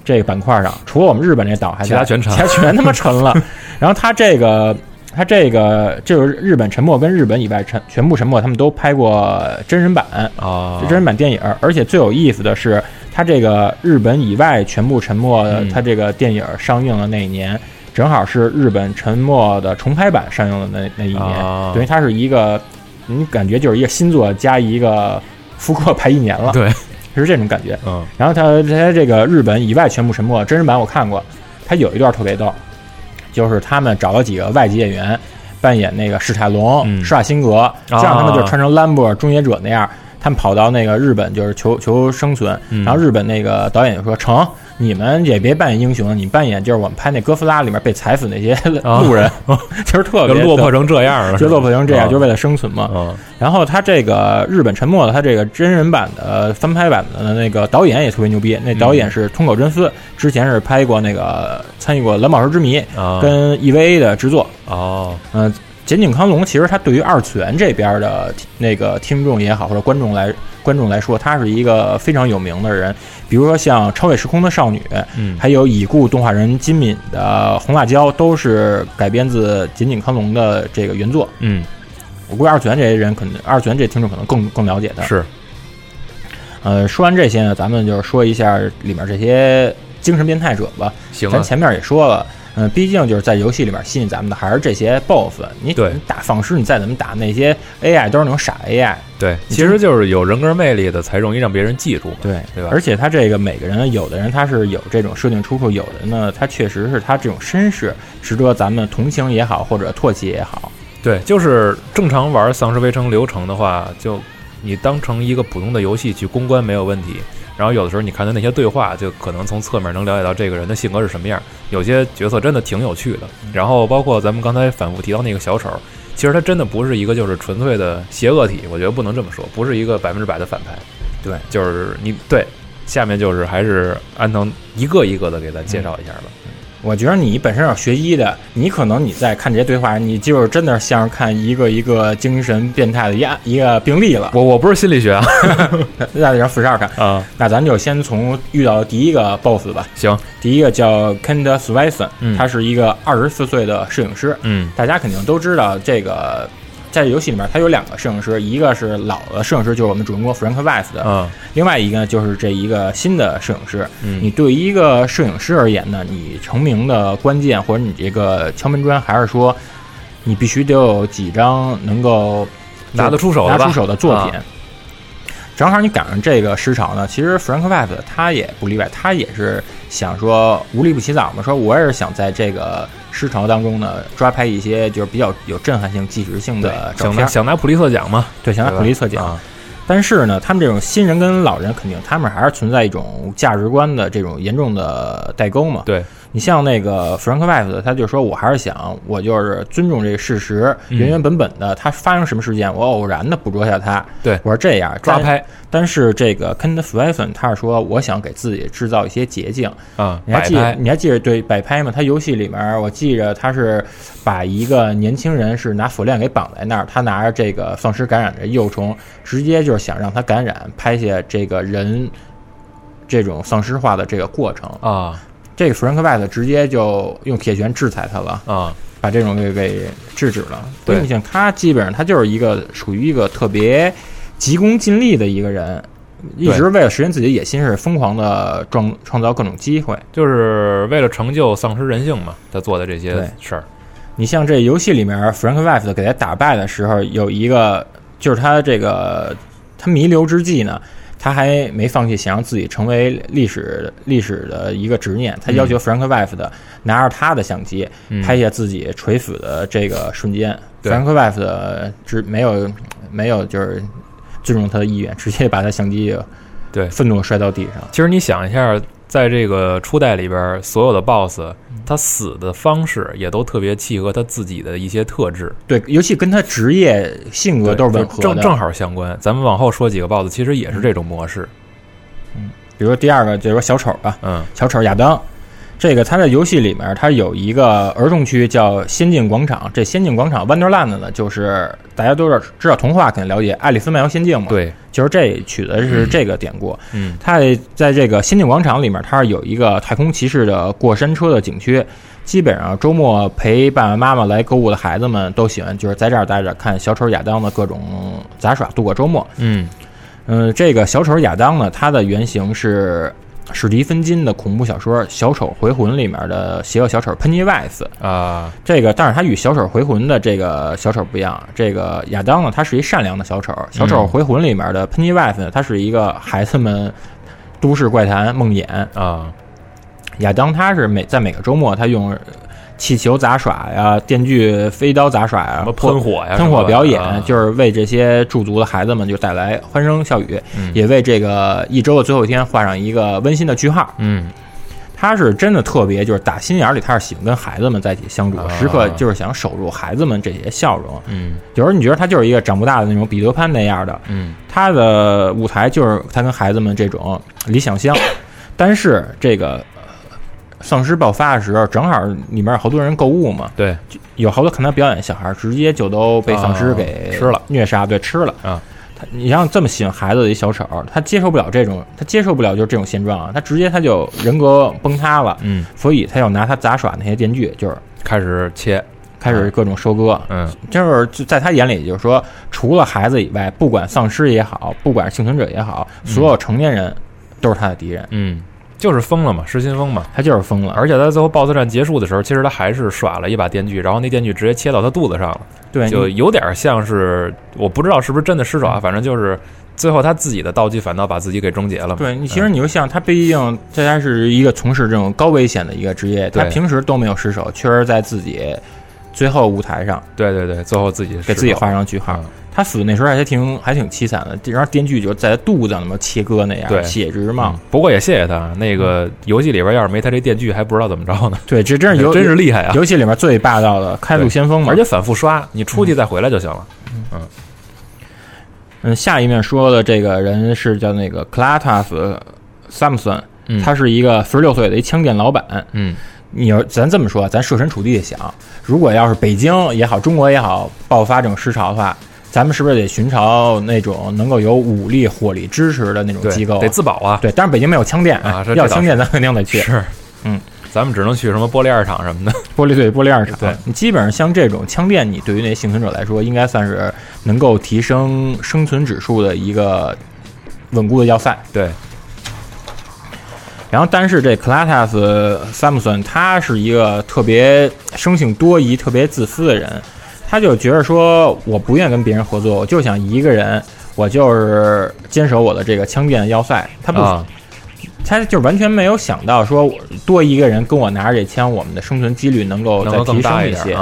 这个板块上，除了我们日本这岛还在，其他全沉其他全他妈沉了。然后他这个，他这个就是日本沉没跟日本以外沉全部沉没，他们都拍过真人版，啊，真人版电影。而且最有意思的是，他这个日本以外全部沉没，嗯。他这个电影上映的那一年。正好是日本沉没的重拍版上映的那那一年，啊。等于它是一个，你感觉就是一个新作加一个复刻拍一年了，对，是这种感觉。嗯。然后他他这个日本以外全部沉没真人版我看过，他有一段特别逗，就是他们找了几个外籍演员扮演那个史泰龙、嗯。施瓦辛格，这样他们就穿成兰博、终结者那样，他们跑到那个日本就是求求生存，嗯。然后日本那个导演就说成。你们也别扮演英雄，你扮演就是我们拍那哥斯拉里面被踩死那些 路人，其 实特别就落魄成这样了，就落魄成这样，啊就是为了生存嘛。嗯然后他这个日本沉没了，他这个真人版的翻拍版的那个导演也特别牛逼，那导演是通口真司，之前是拍过那个参与过《蓝宝石之谜》啊跟 EVA 的制作。哦。嗯、简井康隆其实他对于二次元这边的那个听众也好，或者观众来观众来说，他是一个非常有名的人。比如说像《超越时空的少女》，嗯还有已故动画人金敏的《红辣椒》，都是改编自简井康隆的这个原作。嗯我估计二次元这些人可能，二次元这些听众可能更更了解的。是呃，说完这些呢，咱们就是说一下里面这些精神变态者吧。行啊咱前面也说了，嗯，毕竟就是在游戏里面吸引咱们的还是这些 BOSS。你对你打丧尸，你再怎么打那些 AI 都是那种傻 AI。对，其实就是有人格魅力的才容易让别人记住嘛。对对吧而且他这个每个人，有的人他是有这种设定出处，有的呢他确实是他这种身世值得咱们同情也好，或者唾弃也好。对，就是正常玩《丧尸围城》流程的话，就你当成一个普通的游戏去攻关没有问题。然后有的时候你看他那些对话，就可能从侧面能了解到这个人的性格是什么样。有些角色真的挺有趣的。然后包括咱们刚才反复提到那个小丑，其实他真的不是一个就是纯粹的邪恶体，我觉得不能这么说，不是一个百分之百的反派。对，就是你对。下面就是还是安藤一个一个的给咱介绍一下吧。我觉得你本身要学医的，你可能你在看这些对话，你就是真的像是看一个一个精神变态的一一个病例了。我 我不是心理学啊，那得让富少看啊。那咱就先从遇到第一个 BOSS 吧。行，第一个叫 Kenda Swenson，、嗯、他是一个二十四岁的摄影师。嗯，大家肯定都知道这个。在游戏里面，他有两个摄影师，一个是老的摄影师，就是我们主人公 Frank West 的，嗯，另外一个就是这一个新的摄影师。嗯，你对于一个摄影师而言呢，你成名的关键或者你这个敲门砖，还是说你必须得有几张能够拿得出手拿出手的作品。啊、正好你赶上这个时潮呢，其实 Frank West 他也不例外，他也是想说无利不起早嘛，说我也是想在这个时潮当中呢抓拍一些就是比较有震撼性、纪实性的照片，想拿想拿普利策奖嘛？对，想拿普利策奖。啊、但是呢，他们这种新人跟老人肯定他们还是存在一种价值观的这种严重的代沟嘛。对。你像那个 Frank West，他就说我还是想，我就是尊重这个事实，嗯、原原本本的，他发生什么事件，我偶然的捕捉下他。对，我是这样抓拍。但是这个 Kent Swenson 他是说，我想给自己制造一些捷径啊。你还记得？你还记着对摆拍吗？他游戏里面，我记着他是把一个年轻人是拿锁链给绑在那儿，他拿着这个丧尸感染的幼虫，直接就是想让他感染，拍下这个人这种丧尸化的这个过程啊。这个 Frank West 直接就用铁拳制裁他了啊，把这种给给制止了。对，你像他基本上他就是一个属于一个特别急功近利的一个人，一直为了实现自己的野心是疯狂的创创造各种机会，就是为了成就丧失人性嘛，他做的这些事儿。你像这游戏里面 Frank West 给他打败的时候，有一个就是他这个他弥留之际呢。他还没放弃想让自己成为历史历史的一个执念，他要求 Frank West 拿着他的相机、嗯、拍下自己垂死的这个瞬间。嗯、Frank West 只没有没有就是尊重他的意愿，直接把他相机对愤怒摔到地上。其实你想一下，在这个初代里边，所有的 BOSS。他死的方式也都特别契合他自己的一些特质，对，尤其跟他职业性格都是吻合的，正正好相关。咱们往后说几个 BOSS，其实也是这种模式。嗯，比如说第二个就是说小丑吧，嗯，小丑亚当，这个它在游戏里面它有一个儿童区叫仙境广场，这仙境广场 Wonderland 呢，就是大家都是知道童话肯定了解《爱丽丝漫游仙境》嘛，对，就是这取的是这个典故。嗯，它在这个仙境广场里面，它是有一个太空骑士的过山车的景区。基本上周末陪爸爸妈妈来购物的孩子们都喜欢，就是在这儿待着看小丑亚当的各种杂耍度过周末。嗯嗯、呃，这个小丑亚当呢，它的原型是史蒂芬金的恐怖小说《小丑回魂》里面的邪恶小丑喷尼外斯啊。这个，但是他与小丑回魂的这个小丑不一样。这个亚当呢，他是一善良的小丑。小丑回魂里面的喷尼外斯呢，他是一个孩子们都市怪谈梦魇啊。亚当他是每在每个周末，他用气球杂耍呀、电锯飞刀杂耍呀、喷火呀、喷火表演，啊、就是为这些驻足的孩子们就带来欢声笑语，嗯、也为这个一周的最后一天画上一个温馨的句号。嗯，他是真的特别，就是打心眼里他是喜欢跟孩子们在一起相处，啊、时刻就是想守住孩子们这些笑容。嗯，有时候你觉得他就是一个长不大的那种彼得潘那样的，嗯，他的舞台就是他跟孩子们这种理想乡，但是这个。丧尸爆发的时候，正好里面有好多人购物嘛，对，有好多看他表演的小孩，直接就都被丧尸给吃了、虐杀，对，吃了。啊。他，你像这么喜欢孩子的一小丑，他接受不了这种，他接受不了就是这种现状啊，他直接他就人格崩塌了，嗯，所以他要拿他杂耍那些电锯，就是开始切，开始各种收割，嗯，就是就在他眼里，就是说，除了孩子以外，不管丧尸也好，不管幸存者也好，所有成年人都是他的敌人，嗯。就是疯了嘛，失心疯嘛，他就是疯了。而且他最后 BOSS 战结束的时候，其实他还是耍了一把电锯，然后那电锯直接切到他肚子上了，对，就有点像是我不知道是不是真的失手啊，反正就是最后他自己的道具反倒把自己给终结了。对你，其实你就像他，毕竟这他是一个从事这种高危险的一个职业，他平时都没有失手，确实在自己最后舞台上，对对对，最后自己给自己画上句号。他死那时候还挺还挺凄惨的，然后电锯就在他肚子上那么切割那样，血直冒。不过也谢谢他，那个游戏里边要是没他这电锯，还不知道怎么着呢。对，这真是 游真是厉害啊！游戏里面最霸道的开路先锋嘛，而且反复刷，你出去再回来就行了。嗯嗯，下一面说的这个人是叫那个 Clatas Samson，他是一个十六岁的一枪店老板。嗯，你要咱这么说，咱设身处地的想，如果要是北京也好，中国也好，爆发这种失潮的话。咱们是不是得寻找那种能够有武力、火力支持的那种机构？得自保啊！对，但是北京没有枪店啊，要枪店咱肯定得去。是，嗯，咱们只能去什么玻璃二厂什么的。玻璃对，玻璃二厂。对，你基本上像这种枪店，你对于那些幸存者来说，应该算是能够提升生存指数的一个稳固的要塞。对。然后，但是这 Clatas Samson 他是一个特别生性多疑、特别自私的人。他就觉得说，我不愿跟别人合作，我就想一个人，我就是坚守我的这个枪店的要塞。他不，他就完全没有想到说，多一个人跟我拿着这枪，我们的生存几率能够再提升一些。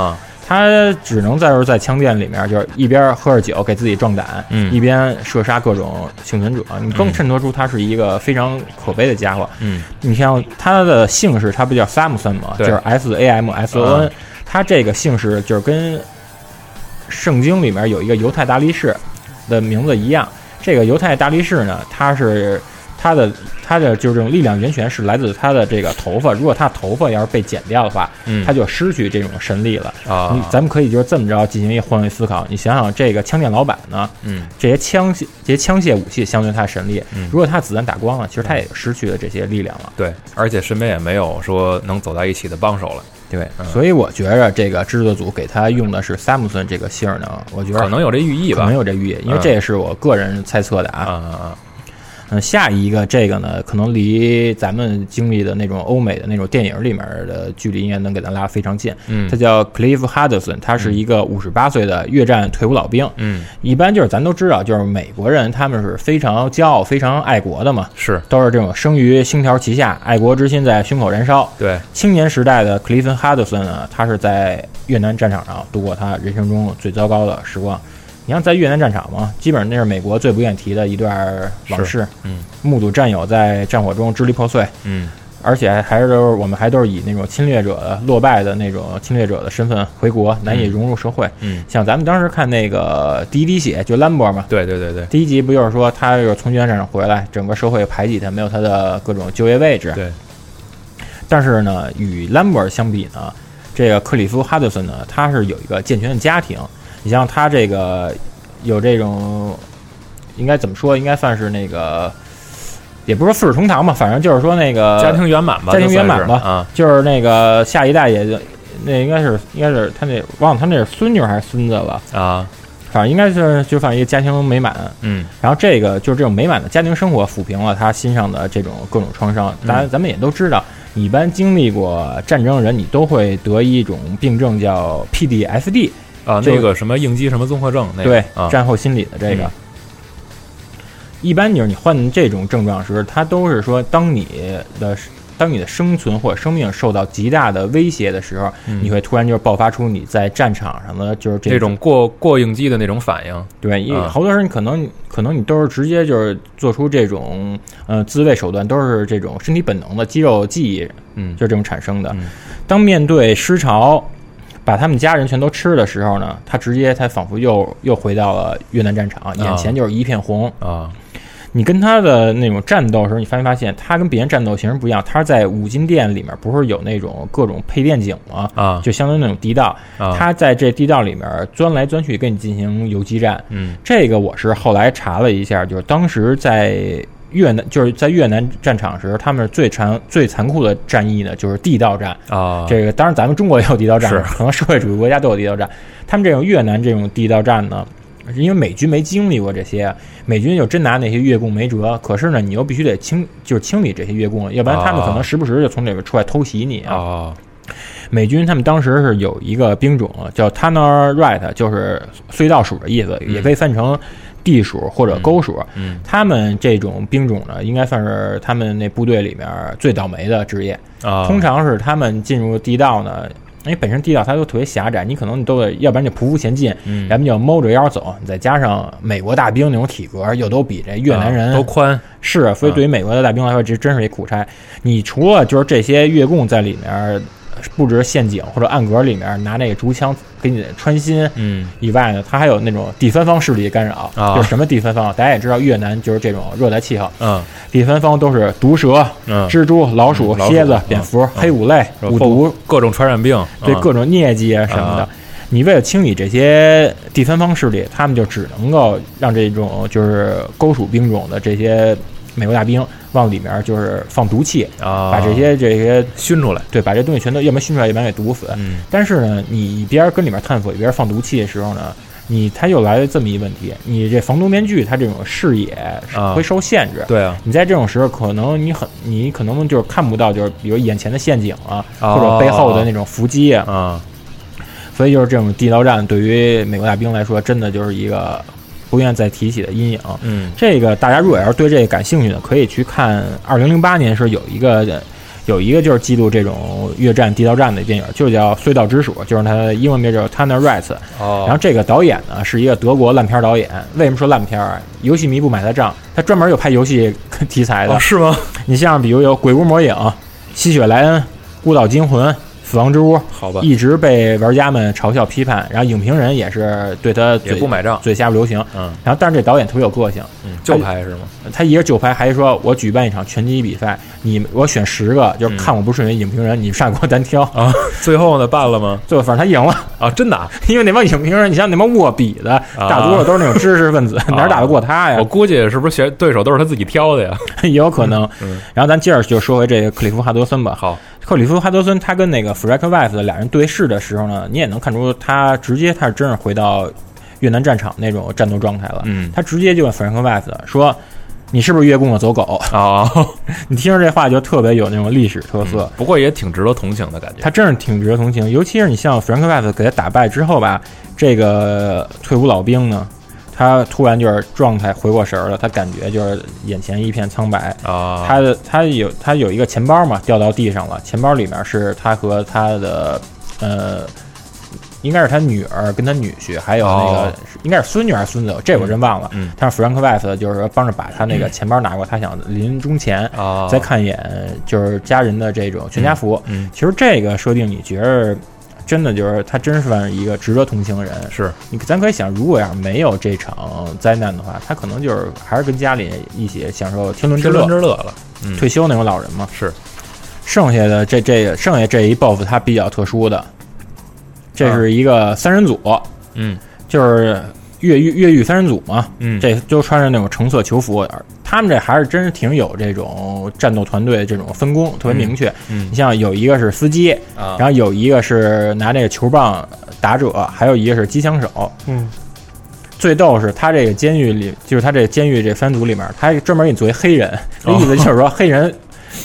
他只能在这在枪店里面，就是一边喝着酒给自己壮胆，一边射杀各种幸存者。你更衬托出他是一个非常可悲的家伙。嗯，你像他的姓氏，他不叫 Samson 吗？就是 S A M S O N。他这个姓氏就是跟圣经里面有一个犹太大力士的名字一样，这个犹太大力士呢，他是他的他的就是这种力量源泉是来自他的这个头发，如果他头发要是被剪掉的话，他就失去这种神力了啊。咱们可以就是这么着进行一个换位思考，你想想这个枪店老板呢，嗯，这些枪械这些枪械武器相对他的神力，如果他子弹打光了，其实他也失去了这些力量了。对，而且身边也没有说能走在一起的帮手了。对，所以我觉着这个制作组给他用的是 Samson 这个姓呢，我觉得可能有这寓意吧，可能有这寓意，因为这也是我个人猜测的啊。嗯，下一个这个呢，可能离咱们经历的那种欧美的那种电影里面的距离应该能给咱拉非常近。嗯，他叫 Cliff Hudson，他是一个五十八岁的越战退伍老兵。嗯，一般就是咱都知道，就是美国人他们是非常骄傲、非常爱国的嘛。是，都是这种生于星条旗下，爱国之心在胸口燃烧。对，青年时代的 Cliff Hudson 呢，他是在越南战场上度过他人生中最糟糕的时光。你像在越南战场嘛，基本上那是美国最不愿提的一段往事。嗯，目睹战友在战火中支离破碎。嗯，而且还是都是我们还都是以那种侵略者落败的那种侵略者的身份回国，难以融入社会。嗯，像咱们当时看那个第一滴血，就兰博嘛。对对对对。第一集不就是说他就是从越南战场回来，整个社会排挤他，没有他的各种就业位置。对。但是呢，与兰博相比呢，这个克里夫哈德森呢，他是有一个健全的家庭。你像他这个有这种，应该怎么说？应该算是那个，也不是说富士同堂吧，反正就是说那个家庭圆满吧，家庭圆满吧。啊，就是那个下一代也就那应该是应该是他那忘了他那是孙女还是孙子了啊？反正应该是就反正一个家庭美满。嗯，然后这个就是这种美满的家庭生活抚平了他心上的这种各种创伤。当然，咱们也都知道，一般经历过战争的人，你都会得一种病症叫 PDSD。啊，那个什么应激什么综合症，那对战后心理的这个，一般就是你患这种症状时，它都是说，当你的当你的生存或者生命受到极大的威胁的时候，你会突然就爆发出你在战场上的就是这种过过应激的那种反应。对，因为好多人可能可能你都是直接就是做出这种呃自卫手段，都是这种身体本能的肌肉记忆，嗯，就这种产生的。当面对失潮。把他们家人全都吃的时候呢，他直接他仿佛又又回到了越南战场，眼前就是一片红啊！你跟他的那种战斗的时候，你发没发现他跟别人战斗形式不一样？他在五金店里面，不是有那种各种配电井吗？啊，就相当于那种地道，他在这地道里面钻来钻去，跟你进行游击战。嗯，这个我是后来查了一下，就是当时在。越南就是在越南战场时，他们最残最残酷的战役呢，就是地道战啊。这个当然，咱们中国也有地道战，是可能社会主义国家都有地道战。他们这种越南这种地道战呢，因为美军没经历过这些，美军就真拿那些越共没辙。可是呢，你又必须得清，就是清理这些越共，要不然他们可能时不时就从里边出来偷袭你啊。美军他们当时是有一个兵种叫 Tunnel Rat，就是隧道鼠的意思，也可以翻成地鼠或者沟鼠。嗯，他们这种兵种呢，应该算是他们那部队里面最倒霉的职业啊。通常是他们进入地道呢，因为本身地道它都特别狭窄，你可能你都得，要不然就匍匐前进，嗯，要不就猫着腰走。再加上美国大兵那种体格，又都比这越南人都宽，是，所以对于美国的大兵来说，这真是一苦差。你除了就是这些越共在里面。布置陷阱或者暗格里面拿那个竹枪给你穿心，嗯，以外呢，它还有那种第三方势力干扰，就是什么第三方？大家也知道越南就是这种热带气候，嗯，第三方都是毒蛇、蜘蛛、老鼠、蝎子、蝙蝠、黑五类、五毒，各种传染病，对各种疟疾啊什么的。你为了清理这些第三方势力，他们就只能够让这种就是勾鼠兵种的这些美国大兵。往里面就是放毒气啊，把这些这些熏出来，对，把这东西全都要么熏出来，要么给毒死。嗯，但是呢，你一边跟里面探索，一边放毒气的时候呢，你他又来了这么一问题：你这防毒面具它这种视野会受限制。对啊，你在这种时候，可能你很你可能就是看不到，就是比如眼前的陷阱啊，或者背后的那种伏击啊。所以就是这种地道战，对于美国大兵来说，真的就是一个。不愿再提起的阴影。嗯，这个大家如果要是对这个感兴趣的，可以去看二零零八年时有一个有一个就是记录这种越战地道战的电影，就叫《隧道之鼠》，就是它的英文名叫 Tunnel Rats。哦，然后这个导演呢是一个德国烂片导演。为什么说烂片啊？游戏迷不买他账，他专门有拍游戏题材的。是吗？你像比如有《鬼屋魔影》《吸血莱恩》《孤岛惊魂》。死亡之屋，好吧，一直被玩家们嘲笑批判，然后影评人也是对他也不买账，嘴下不留情。嗯，然后但是这导演特别有个性，嗯，就拍是吗？他一个就拍，还说我举办一场拳击比赛，你我选十个，就是看我不顺眼影评人，你上给我单挑啊。最后呢，办了吗？最后反正他赢了啊，真的，因为那帮影评人，你像那帮握笔的，大多数都是那种知识分子，哪打得过他呀？我估计是不是选对手都是他自己挑的呀？也有可能。然后咱接着就说回这个克里夫哈德森吧。好。克里夫哈德森他跟那个弗莱克·斯俩人对视的时候呢，你也能看出他直接他是真是回到越南战场那种战斗状态了。嗯，他直接就问弗莱克·斯说：“你是不是越共的走狗啊？” 你听着这话就特别有那种历史特色，不过也挺值得同情的感觉。他真是挺值得同情，尤其是你像弗兰克·斯给他打败之后吧，这个退伍老兵呢。他突然就是状态回过神儿了，他感觉就是眼前一片苍白啊。他的他有他有一个钱包嘛，掉到地上了。钱包里面是他和他的呃，应该是他女儿跟他女婿，还有那个应该是孙女还是孙子，这我真忘了。嗯。但是弗兰克·斯就是说帮着把他那个钱包拿过，他想临终前再看一眼，就是家人的这种全家福。嗯。其实这个设定你觉得？真的就是他，真算是一个值得同情的人。是你，咱可以想，如果要是没有这场灾难的话，他可能就是还是跟家里一起享受天伦之乐之乐了。退休那种老人嘛。是，剩下的这这剩下这一 BOSS，他比较特殊的，这是一个三人组。嗯，就是越狱越狱三人组嘛。嗯，这都穿着那种橙色囚服。他们这还是真是挺有这种战斗团队这种分工特别明确。嗯，你像有一个是司机，啊，然后有一个是拿这个球棒打者，还有一个是机枪手。嗯，最逗是他这个监狱里，就是他这监狱这三组里面，他专门给你作为黑人，那意思就是说黑人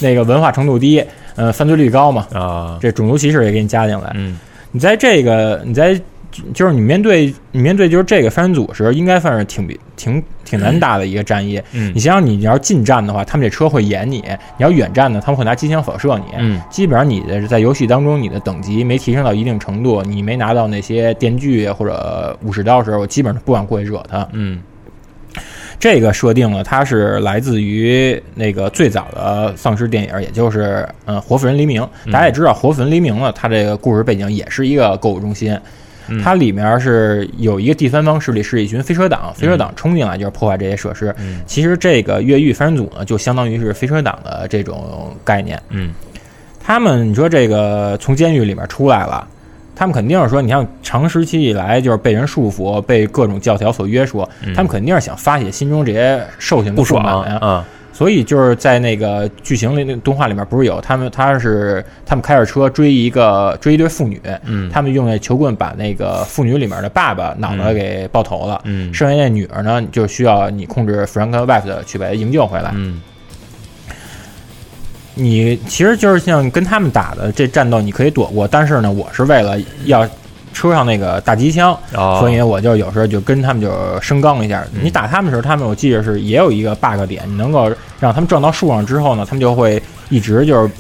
那个文化程度低，呃，犯罪率高嘛。啊，这种族歧视也给你加进来。嗯，你在这个你在。就是你面对你面对就是这个三人组时，应该算是挺挺挺难打的一个战役。嗯，你想想，你要是近战的话，他们这车会掩你；你要远战呢，他们会拿机枪扫射你。嗯，基本上你的在游戏当中，你的等级没提升到一定程度，你没拿到那些电锯或者武士刀的时候，我基本上不敢过去惹他。嗯，这个设定呢，它是来自于那个最早的丧尸电影，也就是嗯《活死人黎明》。大家也知道，《活死人黎明》呢，它这个故事背景也是一个购物中心。它里面是有一个第三方势力，是一群飞车党，飞车党冲进来就是破坏这些设施。其实这个越狱三人组呢，就相当于是飞车党的这种概念。嗯，他们你说这个从监狱里面出来了，他们肯定是说，你像长时期以来就是被人束缚，被各种教条所约束，他们肯定是想发泄心中这些兽性不爽呀。啊。所以就是在那个剧情里，那个动画里面不是有他们，他是他们开着车追一个追一对妇女，嗯。他们用那球棍把那个妇女里面的爸爸脑袋给爆头了，嗯。剩下那女儿呢，就需要你控制 Frank West 去把她营救回来。嗯。你其实就是像跟他们打的这战斗，你可以躲过，但是呢，我是为了要车上那个大机枪，哦所以我就有时候就跟他们就升刚一下。嗯你打他们的时候，他们我记得是也有一个 bug 点，你能够让他们撞到树上之后呢，他们就会一直就是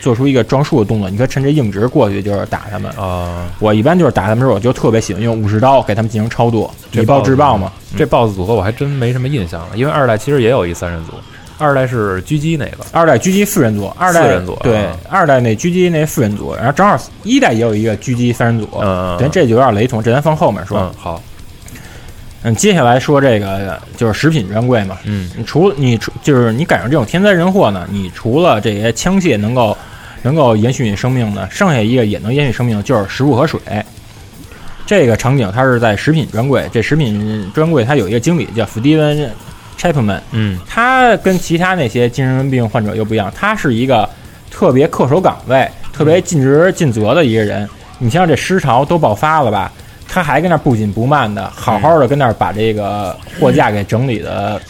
做出一个撞树的动作，你可以趁这硬直过去就是打他们。啊，我一般就是打他们时候，我就特别喜欢用武士刀给他们进行超度，这以暴制暴嘛。这 BOSS 组合我还真没什么印象了，因为二代其实也有一三人组，二代是狙击那个，二代狙击四人组，二代四人组对啊，二代那狙击那四人组，然后正好一代也有一个狙击三人组，嗯嗯对，这就有点雷同，这咱放后面说。嗯，好，嗯，接下来说这个就是食品专柜嘛，嗯。你除了你除就是你赶上这种天灾人祸呢，你除了这些枪械能够能够延续你生命呢，剩下一个也能延续生命的就是食物和水。这个场景它是在食品专柜，这食品专柜它有一个经理叫史蒂文·柴普曼，嗯他跟其他那些精神病患者又不一样，他是一个特别恪守岗位、特别尽职尽责的一个人。你像这尸潮都爆发了吧，他还跟那儿不紧不慢的，好好的跟那儿把这个货架给整理的，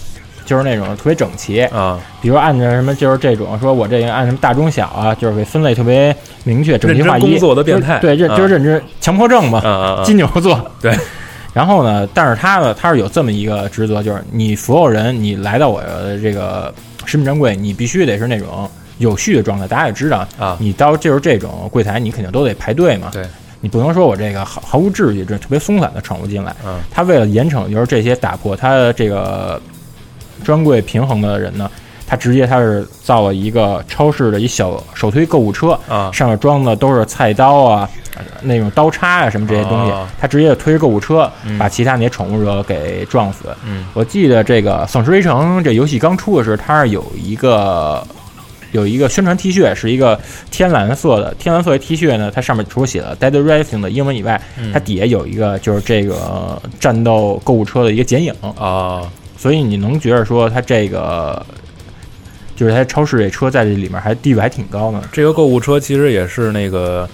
就是那种特别整齐。啊，比如按照什么，就是这种说我这个按什么大中小啊，就是给分类特别明确、整齐划一。工作的变态对，这啊就是认知强迫症嘛。金牛座。对。然后呢，但是他呢，他是有这么一个职责，就是你所有人，你来到我的这个食品专柜，你必须得是那种有序的状态。大家也知道啊你到就是这种柜台，你肯定都得排队嘛。对，你不能说我这个毫毫无秩序，这特别松散的闯入进来。嗯他为了严惩就是这些打破他这个专柜平衡的人呢，他直接他是造了一个超市的一小手推购物车，啊。上面装的都是菜刀啊，那种刀叉啊什么这些东西哦，他直接推着购物车嗯。把其他那些宠物者给撞死。嗯。我记得这个《丧尸围城》这游戏刚出的时候，它是有一个有一个宣传 T 恤，是一个天蓝色的天蓝色的 T 恤呢，它上面除了写了 Dead Rising 的英文以外，嗯。它底下有一个就是这个战斗购物车的一个剪影，啊，所以你能觉得说它这个就是它超市这车在这里面还地位还挺高呢。这个购物车其实也是那个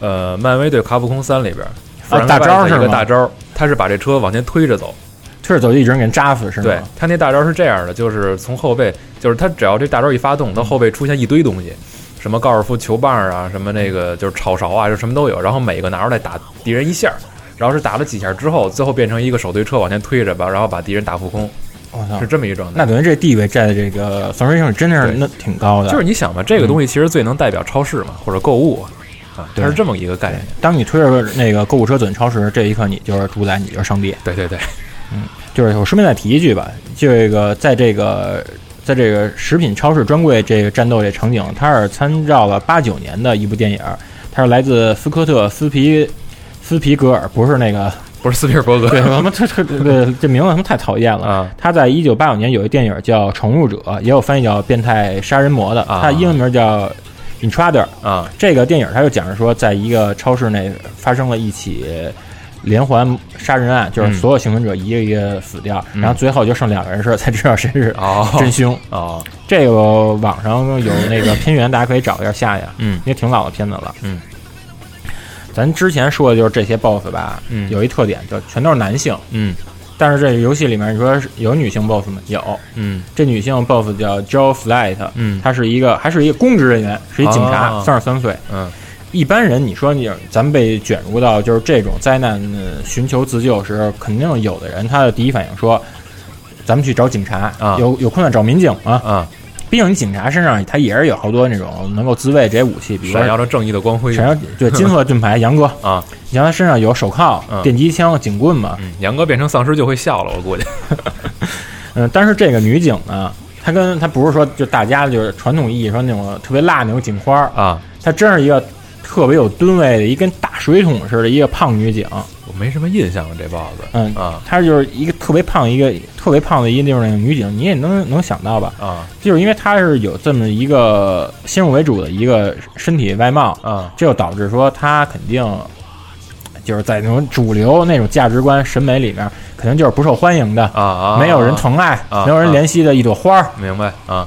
呃，漫威对卡普空三里边啊大招是一个大招，他是把这车往前推着走。推着走就一直给人扎死是吗？对他那大招是这样的，就是从后背，就是他只要这大招一发动，他后背出现一堆东西，什么高尔夫球棒啊，什么那个就是炒勺啊，就什么都有，然后每个拿出来打敌人一下，然后是打了几下之后，最后变成一个手推车往前推着吧，然后把敌人打扑空，是，这么一状态。那等于这地位在这个丧尸上真的是那挺高的。就是你想吧，这个东西其实最能代表超市嘛，或者购物啊，它是这么一个概念。当你推着那个购物车走进超市，这一刻你就是主宰，你就是上帝。对对对，嗯就是我顺便再提一句吧，这个在这个在这个食品超市专柜这个战斗这场景，它是参照了八九年的一部电影，它是来自斯科特·斯皮斯皮格尔，不是那个不是斯皮尔伯格对他妈特特对这名字他妈太讨厌了。啊他在一九八九年有一电影叫《宠物者》，也有翻译叫《变态杀人魔》的，啊它英文名叫 Intruder。啊这个电影他就讲着说，在一个超市内发生了一起连环杀人案，就是嗯所有幸存者一个一个死掉，嗯然后最后就剩两个人时才知道谁是哦 真凶。哦这个网上有那个片源，大家可以找一下下呀，嗯因为挺老的片子了。嗯，咱之前说的就是这些 BOSS 吧，嗯。有一特点，就全都是男性。嗯。但是这个游戏里面，你说有女性 BOSS 吗？有，嗯。这女性 BOSS 叫 Joe Flight，嗯。她是一个还是一个公职人员，是一警察，哦。三十三岁。嗯。一般人，你说你咱们被卷入到就是这种灾难呃寻求自救时，肯定有的人他的第一反应说，咱们去找警察，啊。有有困难找民警啊。啊，毕竟你警察身上他也是有好多那种能够自卫这些武器，比如说闪耀着正义的光辉。闪耀 对金色盾牌，杨哥，啊！你像他身上有手铐、嗯。电击枪、警棍嘛，嗯，杨哥变成丧尸就会笑了，我估计。嗯，但是这个女警呢，她跟她不是说就大家就是传统意义说那种特别辣那种警花，啊，她真是一个特别有吨位的一跟大水桶似的一个胖女警。我没什么印象了，这 boss。嗯啊她就是一个特别胖一个特别胖的一个那个女警，你也能能想到吧？啊就是因为她是有这么一个先入为主的一个身体外貌，啊这就导致说她肯定就是在那种主流那种价值观审美里面，肯定就是不受欢迎的啊啊，没有人疼爱，啊没有人怜惜的一朵花儿，明白啊？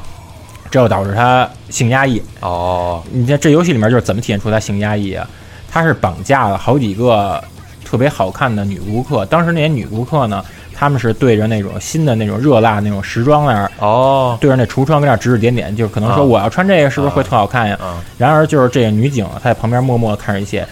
这就导致他性压抑。哦，你看这游戏里面就是怎么体现出他性压抑啊？他是绑架了好几个特别好看的女顾客，当时那些女顾客呢，他们是对着那种新的那种热辣那种时装那儿，哦，对着那橱窗跟那儿指指点点，就可能说啊我要穿这个是不是会特好看呀？啊然而就是这个女警她在旁边默默地看着一切，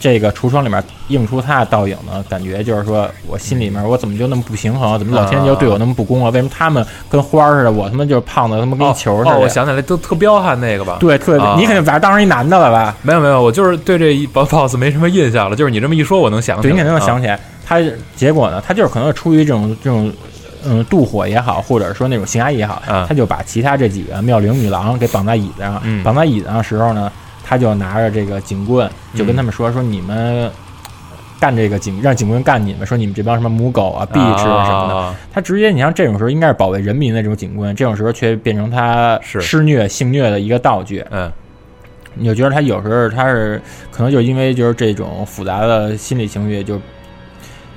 这个橱窗里面映出他的倒影呢，感觉就是说我心里面我怎么就那么不平衡？怎么老天就对我那么不公啊？为什么他们跟花儿似的，我他妈就是胖的他妈跟一球似的？哦，我想起来，都特彪悍那个吧？对，特别、啊你肯定把他当成一男的了吧？没有没有，我就是对这一 boss 没什么印象了。就是你这么一说，我能想起对，来。你肯定能啊想起来。他结果呢，他就是可能出于这种这种。嗯，妒火也好，或者说那种性压抑也好，啊他就把其他这几个妙龄女郎给绑在椅子上。嗯绑在椅子上的时候呢，他就拿着这个警棍，就跟他们说：“说你们干这个警，让警棍干你们，说你们这帮什么母狗啊、壁纸啊什么的。啊他直接，你像这种时候应该是保卫人民的这种警棍，这种时候却变成他施虐、性虐的一个道具。嗯你就觉得他有时候他是可能就是因为就是这种复杂的心理情绪，就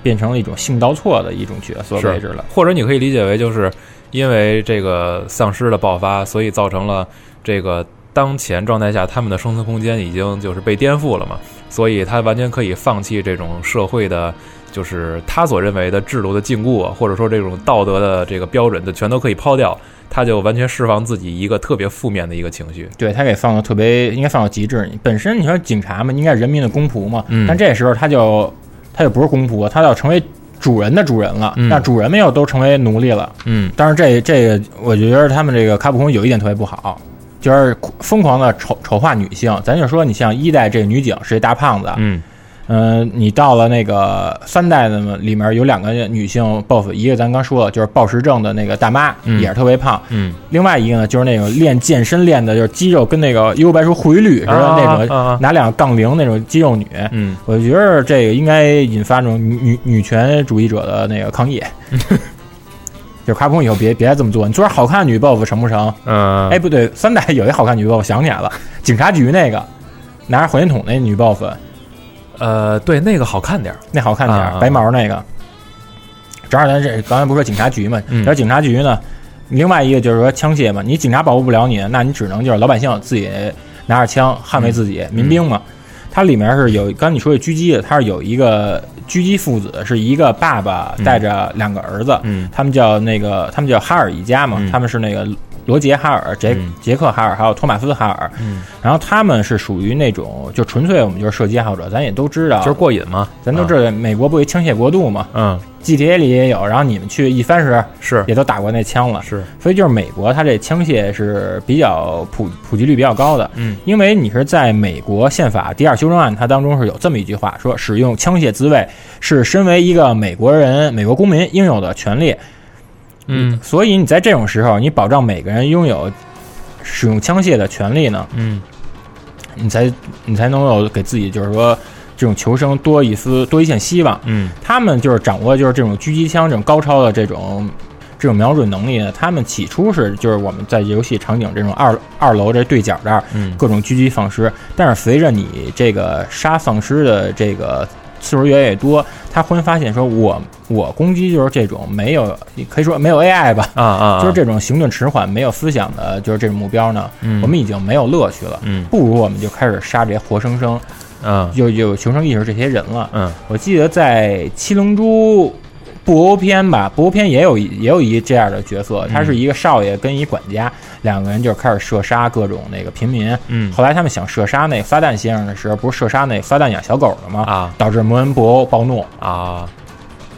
变成了一种性倒错的一种角色是位置了。或者你可以理解为，就是因为这个丧尸的爆发，所以造成了这个当前状态下他们的生存空间已经就是被颠覆了嘛，所以他完全可以放弃这种社会的。就是他所认为的制度的禁锢啊，或者说这种道德的这个标准，就全都可以抛掉，他就完全释放自己一个特别负面的一个情绪。对他给放的特别，应该放到极致。本身你说警察嘛，应该是人民的公仆嘛，嗯但这时候他就他就不是公仆，他要成为主人的主人了。嗯那主人们又都成为奴隶了。嗯但是这这个，我觉得他们这个卡普空有一点特别不好，就是疯狂的丑丑化女性。咱就说，你像一代这个女警是一大胖子，嗯嗯、你到了那个三代的，里面有两个女性 BOSS，一个咱刚说了，就是暴食症的那个大妈，嗯也是特别胖。嗯另外一个呢，就是那种练健身练的，就是肌肉跟那个幽白书回绿似的啊那啊种，啊拿两个杠铃那种肌肉女。嗯我觉得这个应该引发那种女女女权主义者的那个抗议。就卡普空以后别别再这么做，你做点好看的女 BOSS 成不成？嗯，哎，不对，三代有一好看女 BOSS，我想起来了，警察局那个拿着火箭筒那女 BOSS，呃，对，那个好看点儿。那好看点儿，白毛那个。正好咱这刚才不是说警察局嘛，嗯然后警察局呢，另外一个就是说枪械嘛，你警察保护不了你，那你只能就是老百姓自己拿着枪捍卫自己，嗯民兵嘛。它里面是有，刚才你说的狙击的，它是有一个狙击父子，是一个爸爸带着两个儿子，嗯。他们叫那个，他们叫哈尔一家嘛，嗯。他们是那个罗杰哈尔、杰、嗯。杰克哈尔还有托马斯哈尔，嗯，然后他们是属于那种就纯粹我们就是射击爱好者，咱也都知道，就是过瘾嘛。咱都知道美国不为枪械国度嘛嗯，，GTA 里也有，然后你们去一番时是。也都打过那枪了，是，所以就是美国它这枪械是比较普普及率比较高的，嗯，因为你是在美国宪法第二修正案它当中是有这么一句话，说使用枪械自卫是身为一个美国人、美国公民应有的权利，嗯。所以你在这种时候，你保障每个人拥有使用枪械的权利呢，嗯。你才你才能有给自己就是说这种求生多一丝多一线希望。嗯。他们就是掌握就是这种狙击枪这种高超的这种这种瞄准能力呢。他们起初是就是我们在游戏场景这种二二楼这对角这儿嗯。各种狙击丧尸，但是随着你这个杀丧尸的这个次数越来越多，他忽然发现说我我攻击就是这种没有可以说没有 AI 吧。啊啊，就是这种行动迟缓、没有思想的，就是这种目标呢，嗯我们已经没有乐趣了。嗯不如我们就开始杀这些活生生嗯有有求生意识这些人了。嗯我记得在《七龙珠》布欧篇吧，布欧篇也有一也有一这样的角色，他是一个少爷跟一管家，两个人就开始射杀各种那个平民。嗯后来他们想射杀那个撒旦先生的时候，不是射杀那个撒旦养小狗的吗？啊导致摩恩布欧暴怒。啊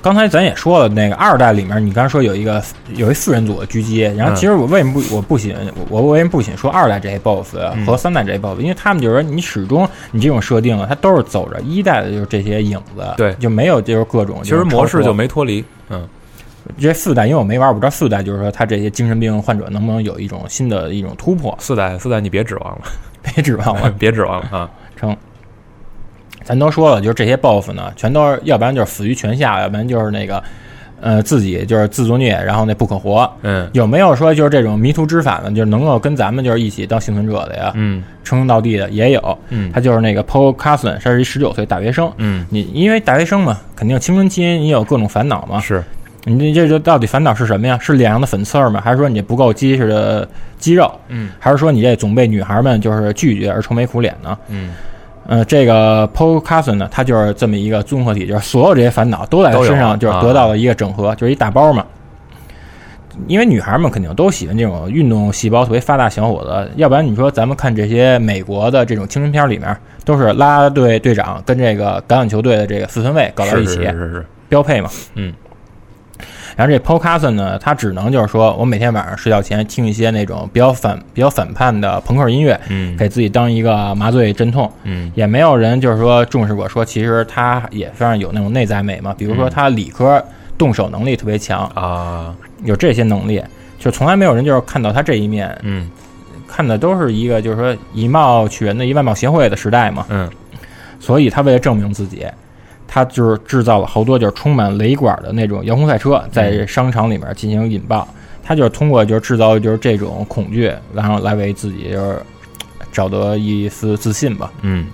刚才咱也说了，那个二代里面，你刚才说有一个有一四人组的狙击，然后其实我为什么不我不喜我我为什么不喜欢说二代这些 BOSS 嗯和三代这些 BOSS？因为他们就是说你始终你这种设定啊，它都是走着一代的就是这些影子，对就没有就是各种其实模式就没没脱离。嗯这四代，因为我没玩，我不知道四代就是说他这些精神病患者能不能有一种新的一种突破，四代四代你别指望了，别指望了。别指望了啊。成。咱都说了，就是这些 BOSS 呢，全都是要不然就是死于泉下，要不然就是那个，呃，自己就是自作孽，然后那不可活。嗯，有没有说就是这种迷途知返的，就是能够跟咱们就是一起当幸存者的呀？嗯，称兄道弟的也有。嗯，他就是那个 Paul Carson，他是一十九岁大学生。嗯，你因为大学生嘛，肯定青春期你有各种烦恼嘛。是，你这这这到底烦恼是什么呀？是脸上的粉刺儿吗？还是说你不够结实的肌肉？嗯，还是说你这总被女孩们就是拒绝而愁眉苦脸呢？嗯。呃，这个 Paul Carson 呢，它就是这么一个综合体，就是所有这些烦恼都在他身上，就是得到了一个整合，啊、就是一大包嘛。因为女孩们肯定都喜欢这种运动细胞特别发达小伙子，要不然你说咱们看这些美国的这种青春片里面，都是啦啦队队长跟这个橄榄球队的这个四分卫搞到一起，是是是标配嘛。嗯。然后这 Paul Carson 呢，他只能就是说我每天晚上睡觉前听一些那种比较反、比较反叛的朋克音乐，嗯，给自己当一个麻醉镇痛，嗯，也没有人就是说重视过，说其实他也非常有那种内在美嘛，比如说他理科动手能力特别强啊，有这些能力，就从来没有人就是看到他这一面，嗯，看的都是一个就是说以貌取人的一外貌协会的时代嘛，嗯，所以他为了证明自己。他就是制造了好多就是充满雷管的那种遥控赛车，在商场里面进行引爆。他就是通过就是制造就是这种恐惧，然后来为自己就是找得一丝自信吧。嗯，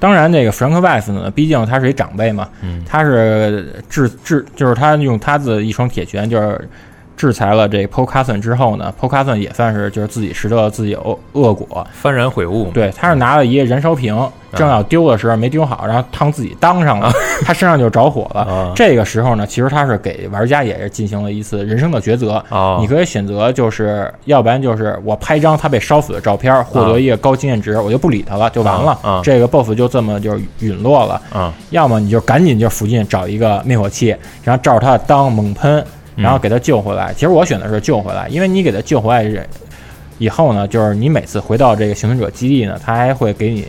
当然，这个 Frank Weiss 呢，毕竟他是一长辈嘛，嗯，他是制制就是他用他的一双铁拳就是。制裁了这 Paul Carson 之后呢，Paul Carson 也算是就是自己拾得了自己恶恶果，幡然悔悟。对，他是拿了一个燃烧瓶，正要丢的时候没丢好，然后烫自己当上了，他身上就着火了。这个时候呢，其实他是给玩家也是进行了一次人生的抉择。你可以选择，就是要不然就是我拍张他被烧死的照片，获得一个高经验值，我就不理他了，就完了。这个 BOSS 就这么就陨落了。要么你就赶紧就附近找一个灭火器，然后照着他的裆猛喷。然后给他救回来。其实我选的是救回来，因为你给他救回来以后呢，就是你每次回到这个幸存者基地呢，他还会给你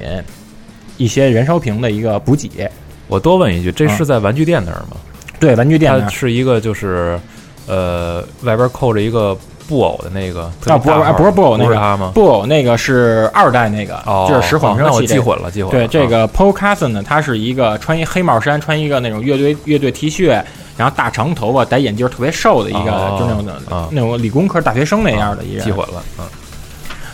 一些燃烧瓶的一个补给。我多问一句，这是在玩具店那儿吗？对，玩具店它是一个就是呃外边扣着一个布偶的那个啊，不是不是布偶那个吗？布偶那个是二代那个，就是实混声器。那我记混了，记混了。对，这个 Paul Carson 呢，他是一个穿一黑帽衫，穿一个那种乐队乐队 T 恤。然后大长头发，戴眼镜，特别瘦的一个，就那种的，那种理工科大学生那样的一人。记混了，嗯，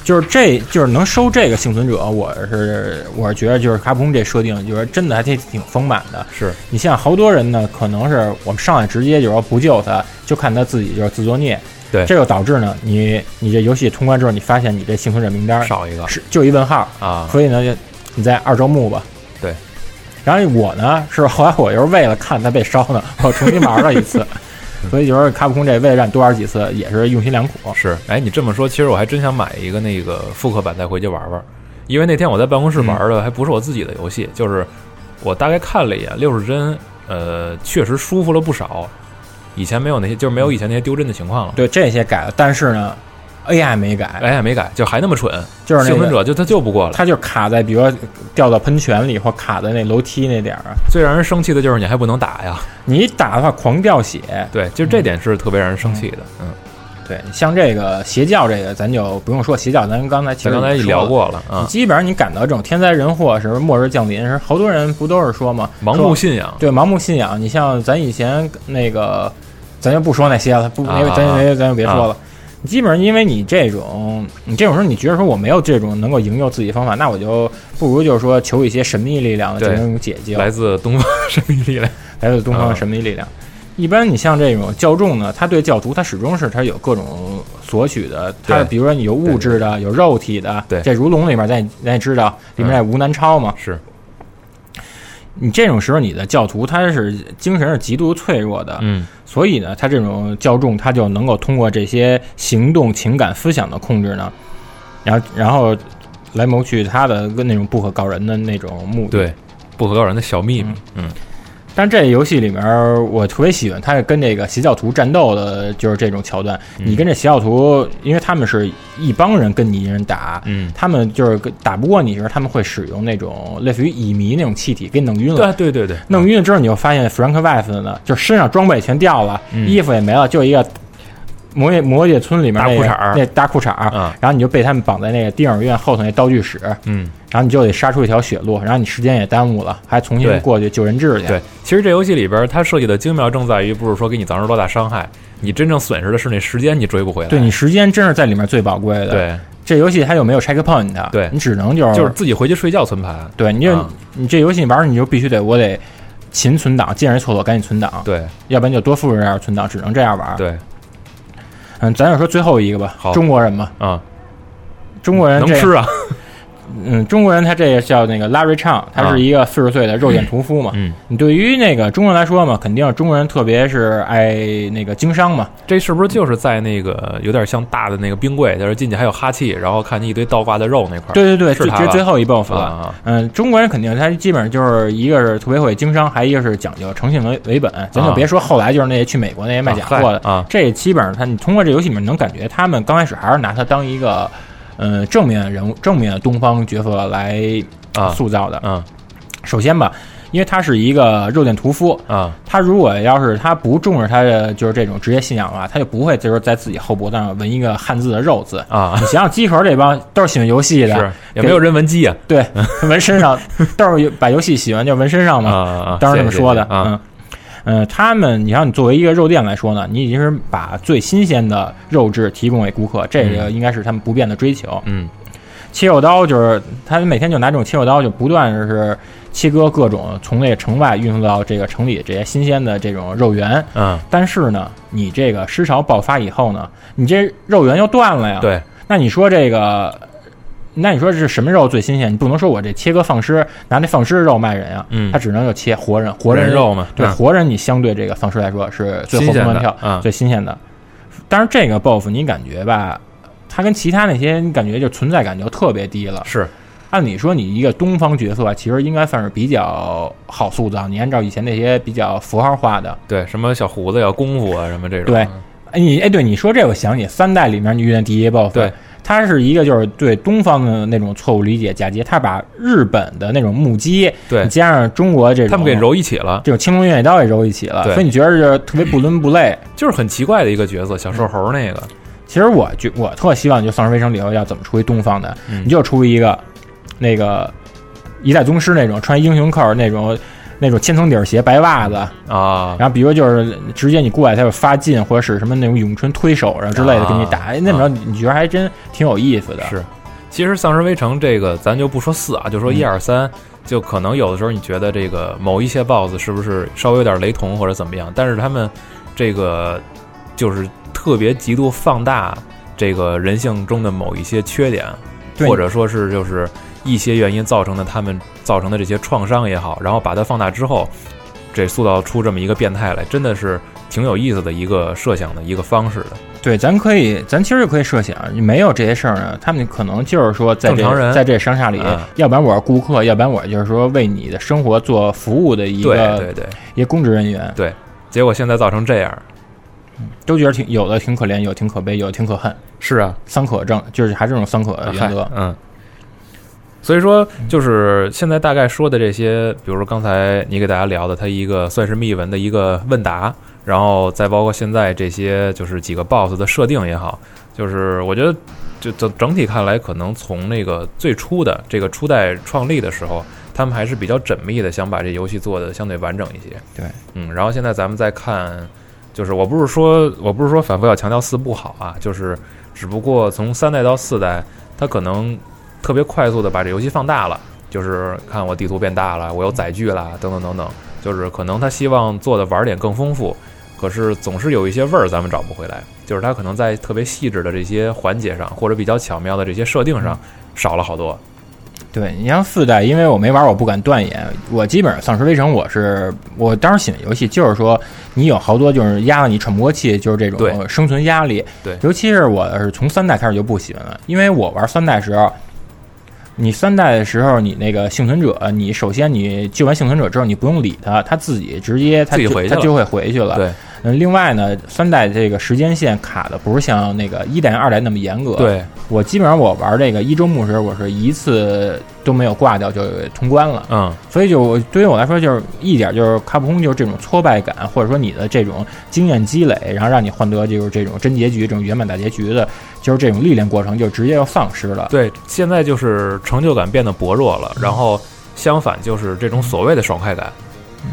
就是这就是能收这个幸存者，我是我是觉得就是卡普空这设定，就是真的还挺挺丰满的。是你像好多人呢，可能是我们上来直接就说不救他，就看他自己就是自作孽。对，这就导致呢，你你这游戏通关之后，你发现你这幸存者名单少一个，是就一问号啊。所以呢，你在二周目吧。对。然后我呢，是后来我又是为了看它被烧呢，我重新玩了一次，所以就是卡普空这为了让你多玩几次，也是用心良苦。是，哎，你这么说，其实我还真想买一个那个复刻版再回去玩玩，因为那天我在办公室玩的还不是我自己的游戏，就是我大概看了一眼六十帧，呃，确实舒服了不少，以前没有那些，就是没有以前那些丢帧的情况了。对，这些改了，但是呢。AI 没改，AI 没改，就还那么蠢，就是幸存者就他救不过来，他就卡在，比如说掉到喷泉里，或卡在那楼梯那点儿。最让人生气的就是你还不能打呀，你打的话狂掉血。对，就这点是特别让人生气的。嗯，对，像这个邪教这个，咱就不用说邪教，咱刚才其实刚才也聊过了啊。基本上你赶到这种天灾人祸时候，末日降临时，好多人不都是说嘛，盲目信仰。对，盲目信仰。你像咱以前那个，咱就不说那些了，不，咱咱咱就别说了。基本上，因为你这种，你这种时候，你觉得说我没有这种能够营救自己方法，那我就不如就是说求一些神秘力量的这种解救，来自东方神秘力量，来自东方神秘力量。一般你像这种教众呢，他对教徒他始终是他有各种索取的，他比如说你有物质的，有肉体的，对，这如龙里面咱咱也知道，里面那吴南超嘛，是。你这种时候，你的教徒他是精神是极度脆弱的，嗯，所以呢，他这种教众他就能够通过这些行动、情感、思想的控制呢，然后然后来谋取他的跟那种不可告人的那种目的，对，不可告人的小秘密，嗯。但这游戏里面，我特别喜欢它是跟这个邪教徒战斗的，就是这种桥段。你跟这邪教徒，因为他们是一帮人跟你一人打，嗯，他们就是打不过你时，他们会使用那种类似于乙醚那种气体给你弄晕了。对对对对，弄晕了之后，你就发现 Frank Weiss 呢，就身上装备全掉了，衣服也没了，就一个魔界魔界村里面那大裤衩那大裤衩，然后你就被他们绑在那个电影院后头那道具室，嗯，然后你就得杀出一条血路，然后你时间也耽误了，还重新过去救人质去。对，其实这游戏里边它设计的精妙正在于，不是说给你造成多大伤害，你真正损失的是那时间，你追不回来。对你时间真是在里面最宝贵的。，对，这游戏它又没有 checkpoint，对你只能就是就是自己回去睡觉存盘。对，你就、啊你这游戏玩你就必须得我得勤存档，见人厕所赶紧存档，对要不然就多复制点存档，只能这样玩。，对嗯，咱就说最后一个吧，好中国人嘛，啊，中国人能吃啊。嗯，中国人他这个叫那个 Larry Chang，他是一个四十岁的肉眼屠夫嘛。嗯，你对于那个中国人来说嘛，肯定中国人特别是爱那个经商嘛。这是不是就是在那个有点像大的那个冰柜，就是进去还有哈气，然后看见一堆倒挂的肉那块儿？对对对，是这这最后一 buff 了。啊嗯，中国人肯定他基本上就是一个是特别会经商，还一个是讲究诚信为为本。咱就别说后来就是那些去美国那些卖假货的啊这基本上他你通过这游戏里面能感觉他们刚开始还是拿他当一个呃正面人物、正面东方角色来啊塑造的。嗯首先吧，因为他是一个肉店屠夫，啊他如果要是他不重视他的就是这种职业信仰的话，他就不会就是在自己后脖子上纹一个汉字的肉字。啊你，想想，机壳这帮都是喜欢游戏的，是也没有人纹鸡啊对，纹身上 都是把游戏喜欢就纹身上啊嘛，啊！当时这么说的嗯。嗯，他们，你像你作为一个肉店来说呢，你已经是把最新鲜的肉质提供给顾客，这个应该是他们不变的追求。嗯切肉刀就是他们每天就拿这种切肉刀，就不断的是切割各种从那个城外运送到这个城里这些新鲜的这种肉源。嗯，但是呢，你这个尸潮爆发以后呢，你这肉源又断了呀。，对那你说这个，那你说是什么肉最新鲜？你不能说我这切割放尸，拿那放尸肉卖人啊。嗯他只能就切活人，活人人肉嘛对，嗯活人你相对这个放尸来说是最活新鲜的蹦乱跳、嗯最新鲜的。但是这个 BOSS 你感觉吧，它跟其他那些你感觉就存在感就特别低了。是按理说你一个东方角色啊，其实应该算是比较好塑造。你按照以前那些比较符号化的，对什么小胡子呀、功夫啊什么这种。对哎你哎对你说这我想起三代里面你遇见第一 BOSS，对，他是一个就是对东方的那种错误理解嫁接，他把日本的那种木屐，对加上中国这种他们给揉一起了，这种青龙偃月刀也揉一起了，所以你觉得是特别不伦不类。就是很奇怪的一个角色，小瘦猴那个。其实我觉我特希望就《丧尸围城》里头要怎么出一东方的，嗯你就出一个那个一代宗师那种穿英雄扣那种那种千层底儿鞋白袜子，啊，然后比如就是直接你过来他就发劲或者使什么那种咏春推手啊之类的啊给你打，哎那么着你觉得还真挺有意思的。是，其实《丧尸围城》这个咱就不说四啊，就说一嗯二三，就可能有的时候你觉得这个某一些 BOSS 是不是稍微有点雷同或者怎么样，但是他们这个就是特别极度放大这个人性中的某一些缺点，对。或者说是就是一些原因造成的他们造成的这些创伤也好，然后把它放大之后，这塑造出这么一个变态来，真的是挺有意思的一个设想的一个方式的。对，咱可以，咱其实就可以设想，没有这些事儿呢，他们可能就是说在在这商厦里，嗯要不然我是顾客，要不然我就是说为你的生活做服务的一个对对对。一个公职人员，对，结果现在造成这样，都觉得挺有的挺可怜，有挺可悲，有挺可恨，是啊，三可症就是还是这种三可原则。嗯。所以说，就是现在大概说的这些，比如说刚才你给大家聊的，它一个算是密文的一个问答，然后再包括现在这些就是几个 BOSS 的设定也好，就是我觉得就整整体看来，可能从那个最初的这个初代创立的时候，他们还是比较缜密的，想把这游戏做的相对完整一些。对，嗯，然后现在咱们再看，就是我不是说我不是说反复要强调四不好啊，就是只不过从三代到四代，它可能特别快速的把这游戏放大了，就是看我地图变大了，我有载具啦，等等等等，就是可能他希望做的玩点更丰富，可是总是有一些味儿咱们找不回来，就是他可能在特别细致的这些环节上，或者比较巧妙的这些设定上少了好多。对你像四代，因为我没玩，我不敢断言。我基本上《丧尸围城》，我是我当时喜欢游戏，就是说你有好多就是压得你喘不过气，就是这种生存压力。对尤其是我是从三代开始就不喜欢了，因为我玩三代时候，你三代的时候，你那个幸存者，你首先你救完幸存者之后，你不用理他，他自己直接他就自己回去了他就会回去了。对，嗯，另外呢，三代这个时间线卡的不是像那个一代、二代那么严格。对我基本上我玩这个一周目时，我是一次都没有挂掉就通关了。嗯，所以就我对于我来说，就是一点就是卡普空就是这种挫败感，或者说你的这种经验积累，然后让你换得就是这种真结局、这种圆满大结局的，就是这种历练过程就直接要丧失了。对，现在就是成就感变得薄弱了，然后相反就是这种所谓的爽快感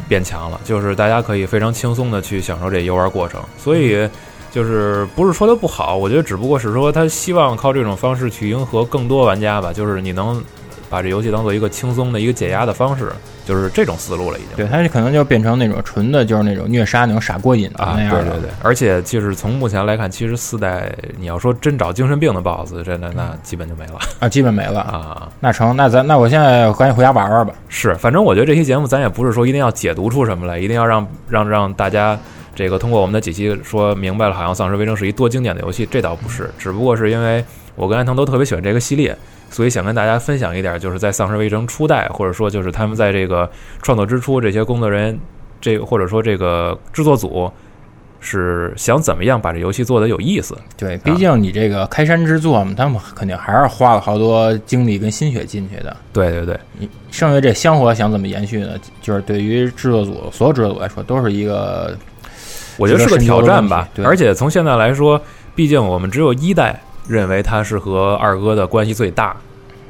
变强了，就是大家可以非常轻松的去享受这游玩过程，所以。就是不是说它不好，我觉得只不过是说他希望靠这种方式去迎合更多玩家吧。就是你能把这游戏当做一个轻松的一个解压的方式，就是这种思路了已经。对，它可能就变成那种纯的，就是那种虐杀那种傻过瘾的那样对对对，而且就是从目前来看，其实四代你要说真找精神病的 BOSS，真的那基本就没了 啊，基本没了啊。那成，那咱那我现在赶紧回家玩玩吧。是，反正我觉得这期节目咱也不是说一定要解读出什么来，一定要让让让大家。这个通过我们的解析说明白了，好像《丧尸围城》是一多经典的游戏，这倒不是，只不过是因为我跟安藤都特别喜欢这个系列，所以想跟大家分享一点，就是在《丧尸围城》初代，或者说就是他们在这个创作之初，这些工作人员，这或者说这个制作组是想怎么样把这游戏做得有意思。对，毕竟你这个开山之作嘛，他们肯定还是花了好多精力跟心血进去的。对对对，你剩下这香火想怎么延续呢？就是对于制作组所有制作组来说，都是一个。我觉得是个挑战吧，而且从现在来说，毕竟我们只有一代认为他是和二哥的关系最大，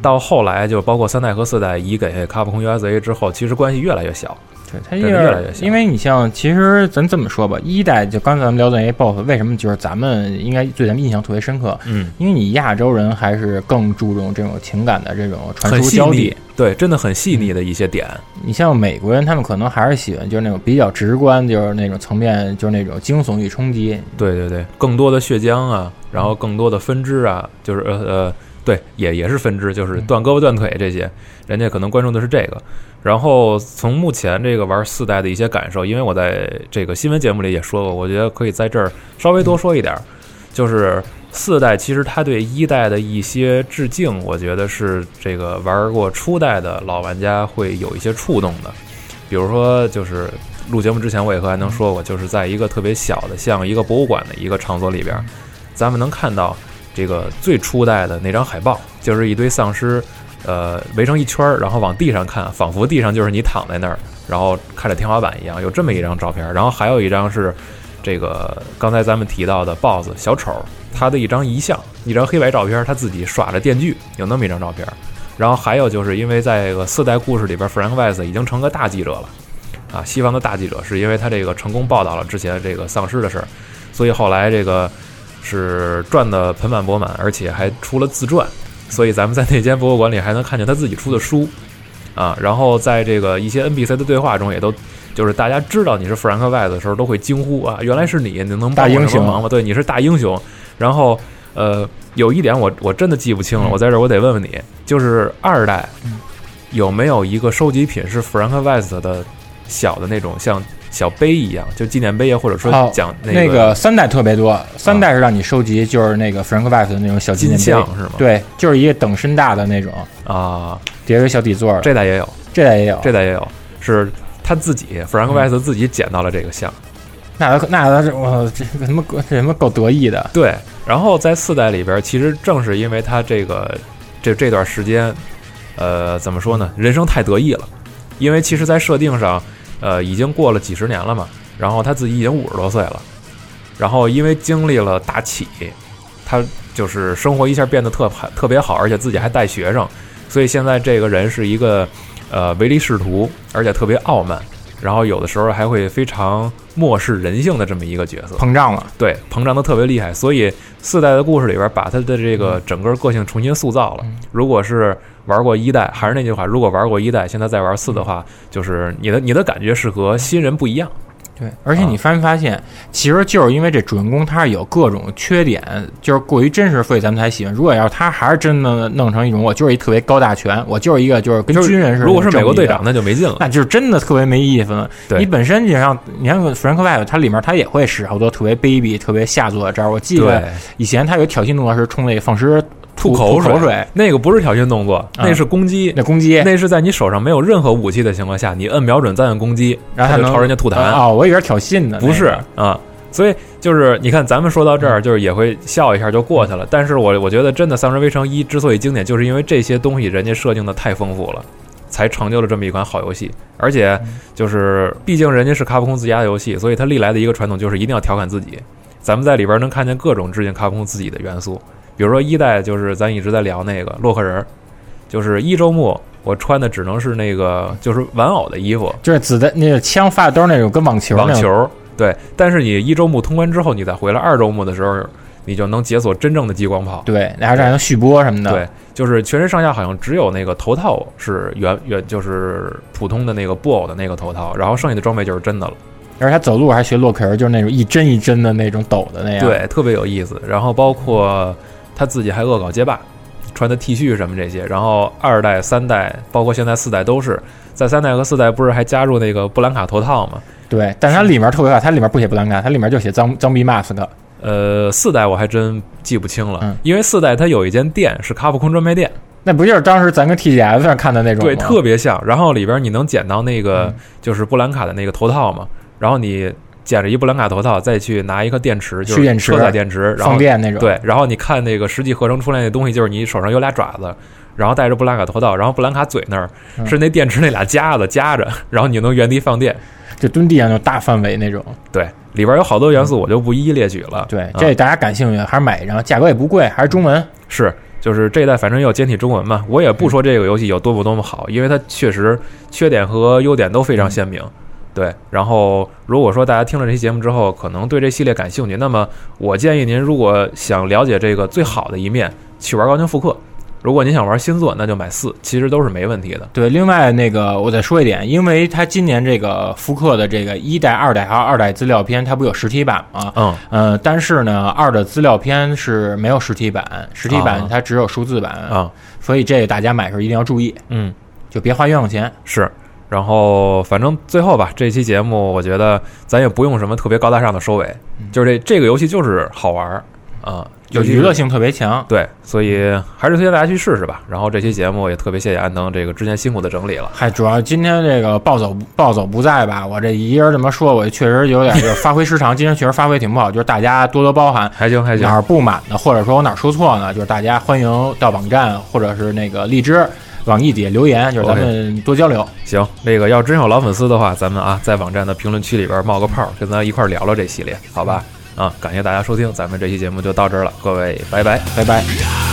到后来就包括三代和四代移给卡普空 USA 之后，其实关系越来越小。对，它越来越小。因为你像，其实咱这么说吧，一代就刚才咱们聊的那些 BOSS，为什么就是咱们应该对咱们印象特别深刻？嗯，因为你亚洲人还是更注重这种情感的这种传输交递。对，真的很细腻的一些点。你像美国人，他们可能还是喜欢就是那种比较直观，就是那种层面，就是那种惊悚与冲击。对对对，更多的血浆啊，然后更多的分支啊，就是呃呃，对，也也是分支，就是断胳膊断腿这些，人家可能关注的是这个。然后从目前这个玩四代的一些感受，因为我在这个新闻节目里也说过，我觉得可以在这儿稍微多说一点，就是。四代其实它对一代的一些致敬，我觉得是这个玩过初代的老玩家会有一些触动的。比如说，就是录节目之前我也和安能说过，就是在一个特别小的像一个博物馆的一个场所里边，咱们能看到这个最初代的那张海报，就是一堆丧尸，呃，围成一圈儿，然后往地上看，仿佛地上就是你躺在那儿，然后看着天花板一样，有这么一张照片。然后还有一张是这个刚才咱们提到的 BOSS 小丑。他的一张遗像，一张黑白照片，他自己耍着电锯，有那么一张照片。然后还有就是因为在这个四代故事里边，Frank West 已经成个大记者了，啊，西方的大记者，是因为他这个成功报道了之前这个丧尸的事儿，所以后来这个是赚的盆满钵满，而且还出了自传，所以咱们在那间博物馆里还能看见他自己出的书，啊，然后在这个一些 NPC 的对话中也都。就是大家知道你是弗兰克·外的时候，都会惊呼啊！原来是你，你能帮我什么忙吗？对，你是大英雄。然后，呃，有一点我我真的记不清了，我在这儿我得问问你，就是二代有没有一个收集品是弗兰克·外斯的小的那种像小碑一样，就纪念碑啊，或者说讲那个三代特别多，三代是让你收集就是那个弗兰克·外斯的那种小纪念碑是吗？对，就是一个等身大的那种啊，叠个小底座。这代也有，这代也有，这代也有，是。他自己，弗兰克·威斯自己捡到了这个像，那那他是我这什么这什么够得意的？对。然后在四代里边，其实正是因为他这个这这段时间，呃，怎么说呢？人生太得意了。因为其实，在设定上，呃，已经过了几十年了嘛。然后他自己已经五十多岁了。然后因为经历了大起，他就是生活一下变得特特别好，而且自己还带学生，所以现在这个人是一个。呃，唯利是图，而且特别傲慢，然后有的时候还会非常漠视人性的这么一个角色，膨胀了，对，膨胀的特别厉害。所以四代的故事里边，把他的这个整个个性重新塑造了。如果是玩过一代，还是那句话，如果玩过一代，现在再玩四的话，就是你的你的感觉是和新人不一样。对，而且你发没发现，其实就是因为这主人公他是有各种缺点，就是过于真实，所以咱们才喜欢。如果要是他还是真的弄成一种，我就是一特别高大全，我就是一个就是跟军人似的，如果是美国队长，那就没劲了，那就是真的特别没意思了。你本身你像你看弗兰克·外，它里面他也会使好多特别卑鄙、特别下作的招。我记得以前他有挑衅动作是冲那个丧尸。吐口水，那个不是挑衅动作，那是攻击。那攻击，那是在你手上没有任何武器的情况下，你摁瞄准再摁攻击，然后他就朝人家吐痰。哦，我以为挑衅呢，不是啊，所以就是你看，咱们说到这儿，就是也会笑一下就过去了。但是我我觉得，真的《丧尸围城一》之所以经典，就是因为这些东西人家设定的太丰富了，才成就了这么一款好游戏。而且就是，毕竟人家是卡普空自家的游戏，所以它历来的一个传统就是一定要调侃自己。咱们在里边能看见各种致敬卡普空自己的元素，比如说一代就是咱一直在聊那个洛克人儿，就是一周目我穿的只能是那个就是玩偶的衣服，就是子弹那个枪发的都是那种跟网球网球，对。但是你一周目通关之后，你再回来二周目的时候，你就能解锁真正的激光炮。对，然后还能续播什么的。对，就是全身上下好像只有那个头套是原原就是普通的那个布偶的那个头套，然后剩下的装备就是真的了。而且他走路还学洛克人，就是那种一针一针的那种抖的那样。对，特别有意思。然后包括他自己还恶搞街霸，穿的 T 恤什么这些。然后二代、三代，包括现在四代都是在三代和四代不是还加入那个布兰卡头套吗？对，但它里面特别好，它里面不写布兰卡，它里面就写脏脏逼 mask。呃，四代我还真记不清了，嗯因为四代它有一间店是卡普空专卖店，那不就是当时咱跟 TGS 上看的那种吗？对，特别像。然后里边你能捡到那个嗯就是布兰卡的那个头套嘛，然后你捡着一布兰卡头套，再去拿一个电池，就是车载电池，然后放电那种。对，然后你看那个实际合成出来那东西，就是你手上有俩爪子，然后戴着布兰卡头套，然后布兰卡嘴那儿嗯是那电池那俩夹子夹着，然后你就能原地放电。就蹲地上就大范围那种。对，里边有好多元素，我就不一一列举了。对，啊这大家感兴趣还是买一张，价格也不贵，还是中文。是，就是这一代反正也有简体中文嘛。我也不说这个游戏有多么多么好，因为它确实缺点和优点都非常鲜明。对，然后如果说大家听了这期节目之后，可能对这系列感兴趣，那么我建议您，如果想了解这个最好的一面，去玩高清复刻。如果您想玩新作，那就买四，其实都是没问题的。对，另外那个我再说一点，因为它今年这个复刻的这个一代、二代还有二代资料片，它不有实体版吗？嗯，呃，但是呢，二的资料片是没有实体版，实体版啊它只有数字版啊，所以这个大家买的时候一定要注意，嗯，就别花冤枉钱。是。然后反正最后吧，这期节目我觉得咱也不用什么特别高大上的收尾，就是这这个游戏就是好玩儿啊，就尤其是娱乐性特别强，对，所以还是推荐大家去试试吧。然后这期节目也特别谢谢安藤这个之前辛苦的整理了。嗨主要今天这个暴走暴走不在吧，我这一人这么说，我确实有点就是发挥失常。今天确实发挥挺不好，就是大家多多包涵。还行还行哪，儿不满的，或者说我哪儿说错呢？就是大家欢迎到网站或者是那个荔枝、网易底下留言，就是咱们多交流。行，那个要真有老粉丝的话，咱们啊在网站的评论区里边冒个泡，跟咱一块聊聊这系列，好吧？啊，感谢大家收听，咱们这期节目就到这儿了，各位拜拜。拜拜。